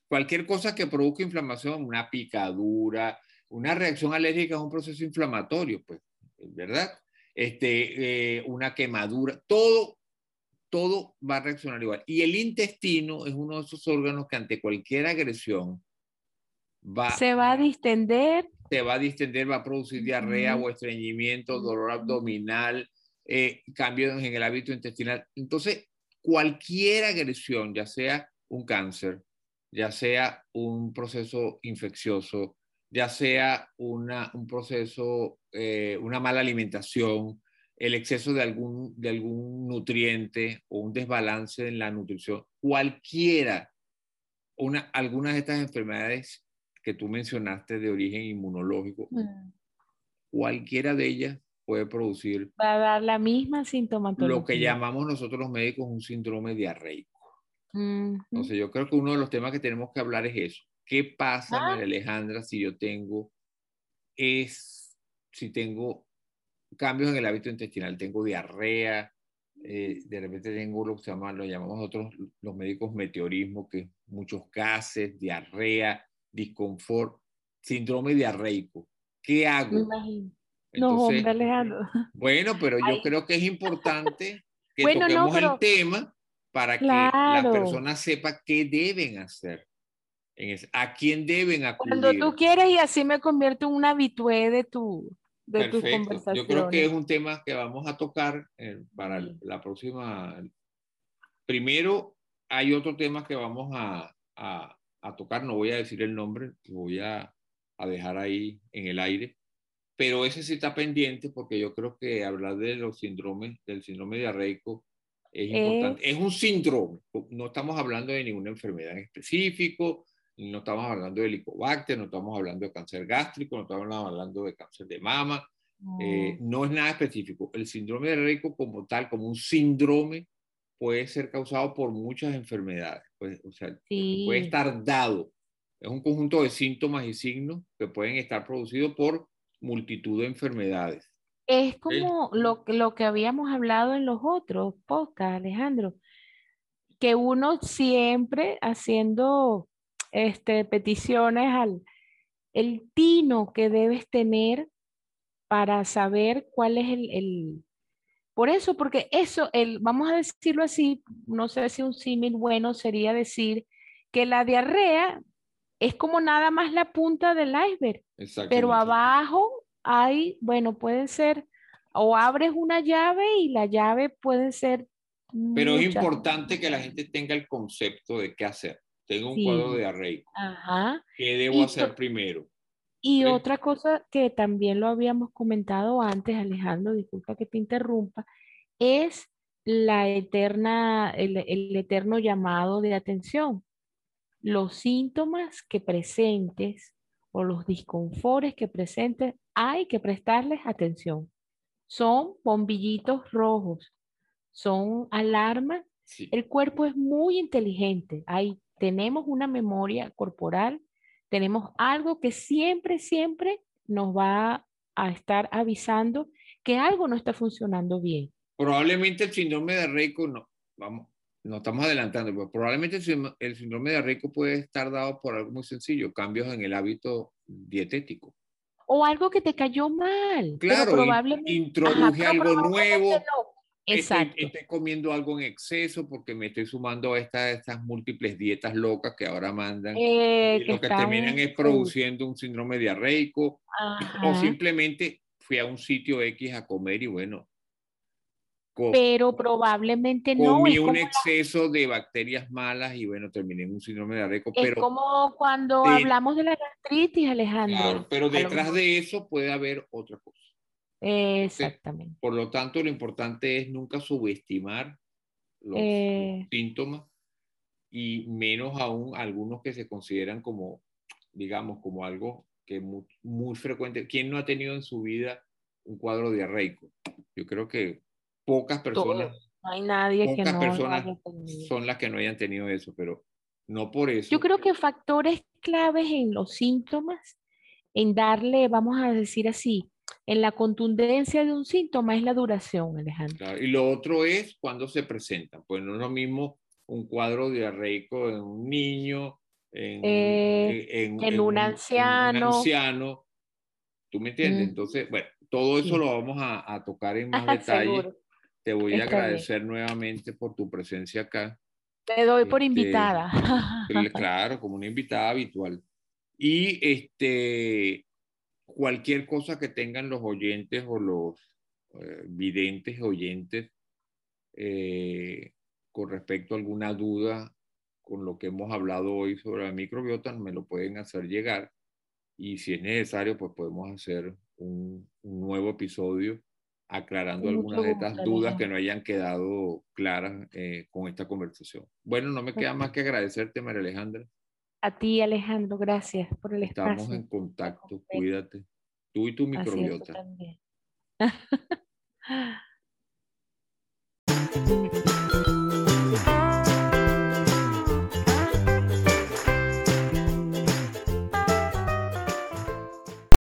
S1: Cualquier cosa que produzca inflamación, una picadura, una reacción alérgica es un proceso inflamatorio, pues, ¿verdad? Este, eh, una quemadura, todo todo va a reaccionar igual. Y el intestino es uno de esos órganos que ante cualquier agresión va...
S2: Se va a distender.
S1: Se va a distender, va a producir diarrea o estreñimiento, dolor abdominal, eh, cambios en el hábito intestinal. Entonces, cualquier agresión, ya sea un cáncer, ya sea un proceso infeccioso, ya sea una, un proceso, eh, una mala alimentación, el exceso de algún, de algún nutriente o un desbalance en la nutrición, cualquiera, una, algunas de estas enfermedades que tú mencionaste de origen inmunológico, mm. cualquiera de ellas puede producir...
S2: Va a dar la misma sintomatología.
S1: Lo que llamamos nosotros los médicos un síndrome diarreico. Entonces yo creo que uno de los temas que tenemos que hablar es eso. ¿Qué pasa, ah. María Alejandra, si yo tengo, es, si tengo cambios en el hábito intestinal, tengo diarrea, eh, de repente tengo lo que se llama, lo llamamos nosotros los médicos meteorismo, que muchos gases, diarrea, disconfort, síndrome diarreico. ¿Qué hago?
S2: no, hombre, Alejandro.
S1: Bueno, pero yo creo que es importante que toquemos el tema para que la persona sepa qué deben hacer. ¿A quién deben acudir?
S2: Cuando tú quieres y así me convierto en un habitué de tu,
S1: Perfecto. Yo creo que es un tema que vamos a tocar eh, para la próxima. Primero, hay otro tema que vamos a, a, a tocar, no voy a decir el nombre, lo voy a, a, dejar ahí en el aire, pero ese sí está pendiente porque yo creo que hablar de los síndromes, del síndrome diarreico, es importante. Es un síndrome, no estamos hablando de ninguna enfermedad en específico, no estamos hablando de helicobacter, no estamos hablando de cáncer gástrico, no estamos hablando de cáncer de mama, eh, no es nada específico. El síndrome de rico como tal, como un síndrome, puede ser causado por muchas enfermedades, pues, o sea, puede estar dado. Es un conjunto de síntomas y signos que pueden estar producidos por multitud de enfermedades.
S2: Es como lo, lo que habíamos hablado en los otros podcasts, Alejandro, que uno siempre haciendo este, peticiones al el tino que debes tener para saber cuál es el, el, por eso, porque eso, el, vamos a decirlo así, no sé si un símil bueno sería decir que la diarrea es como nada más la punta del iceberg, pero abajo hay, bueno, pueden ser, o abres una llave y la llave puede ser...
S1: Pero es importante que la gente tenga el concepto de qué hacer. Tengo un cuadro de arreico. Ajá. ¿Qué debo hacer primero?
S2: Y otra cosa que también lo habíamos comentado antes, Alejandro, disculpa que te interrumpa, es la eterna, el, el eterno llamado de atención. Los síntomas que presentes o los disconfortes que presentes, hay que prestarles atención. Son bombillitos rojos, son alarmas. El cuerpo es muy inteligente. Hay tenemos una memoria corporal, tenemos algo que siempre, siempre nos va a estar avisando que algo no está funcionando bien.
S1: Probablemente el síndrome de Reiko, no, vamos, no estamos adelantando, pero probablemente el síndrome de Reiko puede estar dado por algo muy sencillo, cambios en el hábito dietético.
S2: O algo que te cayó mal.
S1: Claro, probablemente, introduje algo nuevo. Exacto. Estoy, comiendo algo en exceso porque me estoy sumando a estas, estas múltiples dietas locas que ahora mandan. Eh, y lo que, terminan es produciendo un síndrome diarreico. O simplemente fui a un sitio X a comer y bueno,
S2: pero probablemente no.
S1: Comí un exceso de bacterias malas y bueno, terminé en un síndrome diarreico.
S2: Es
S1: pero
S2: como cuando hablamos de la gastritis, Alejandro. Claro,
S1: pero detrás de eso puede haber otra cosa.
S2: Exactamente.
S1: por lo tanto, lo importante es nunca subestimar los, eh. síntomas y menos aún algunos que se consideran como, digamos, como algo que muy, muy frecuente. ¿Quién no ha tenido en su vida un cuadro diarreico? Yo creo que pocas personas.
S2: No hay nadie que no
S1: personas son las que no hayan tenido eso, pero no por eso.
S2: Yo creo que factores claves en los síntomas, en darle, vamos a decir así, en la contundencia de un síntoma es la duración, Alejandro.
S1: y lo otro es cuando se presenta. Pues no es lo mismo un cuadro diarreico en un niño, en,
S2: eh, en, un, anciano.
S1: anciano. ¿Tú me entiendes? Entonces, bueno, todo eso lo vamos a, a tocar en más detalle. Te voy a agradecer nuevamente por tu presencia acá.
S2: Te doy por este, invitada.
S1: claro, como una invitada habitual. Y este, cualquier cosa que tengan los oyentes o los eh, videntes oyentes eh, con respecto a alguna duda con lo que hemos hablado hoy sobre la microbiota, me lo pueden hacer llegar. Y si es necesario, pues podemos hacer un, un nuevo episodio aclarando algunas de estas dudas que no hayan quedado claras eh, con esta conversación. Bueno, no me queda más que agradecerte, María Alejandra.
S2: A ti, Alejandro, gracias por el espacio.
S1: Estamos en contacto, cuídate. Tú y tu microbiota.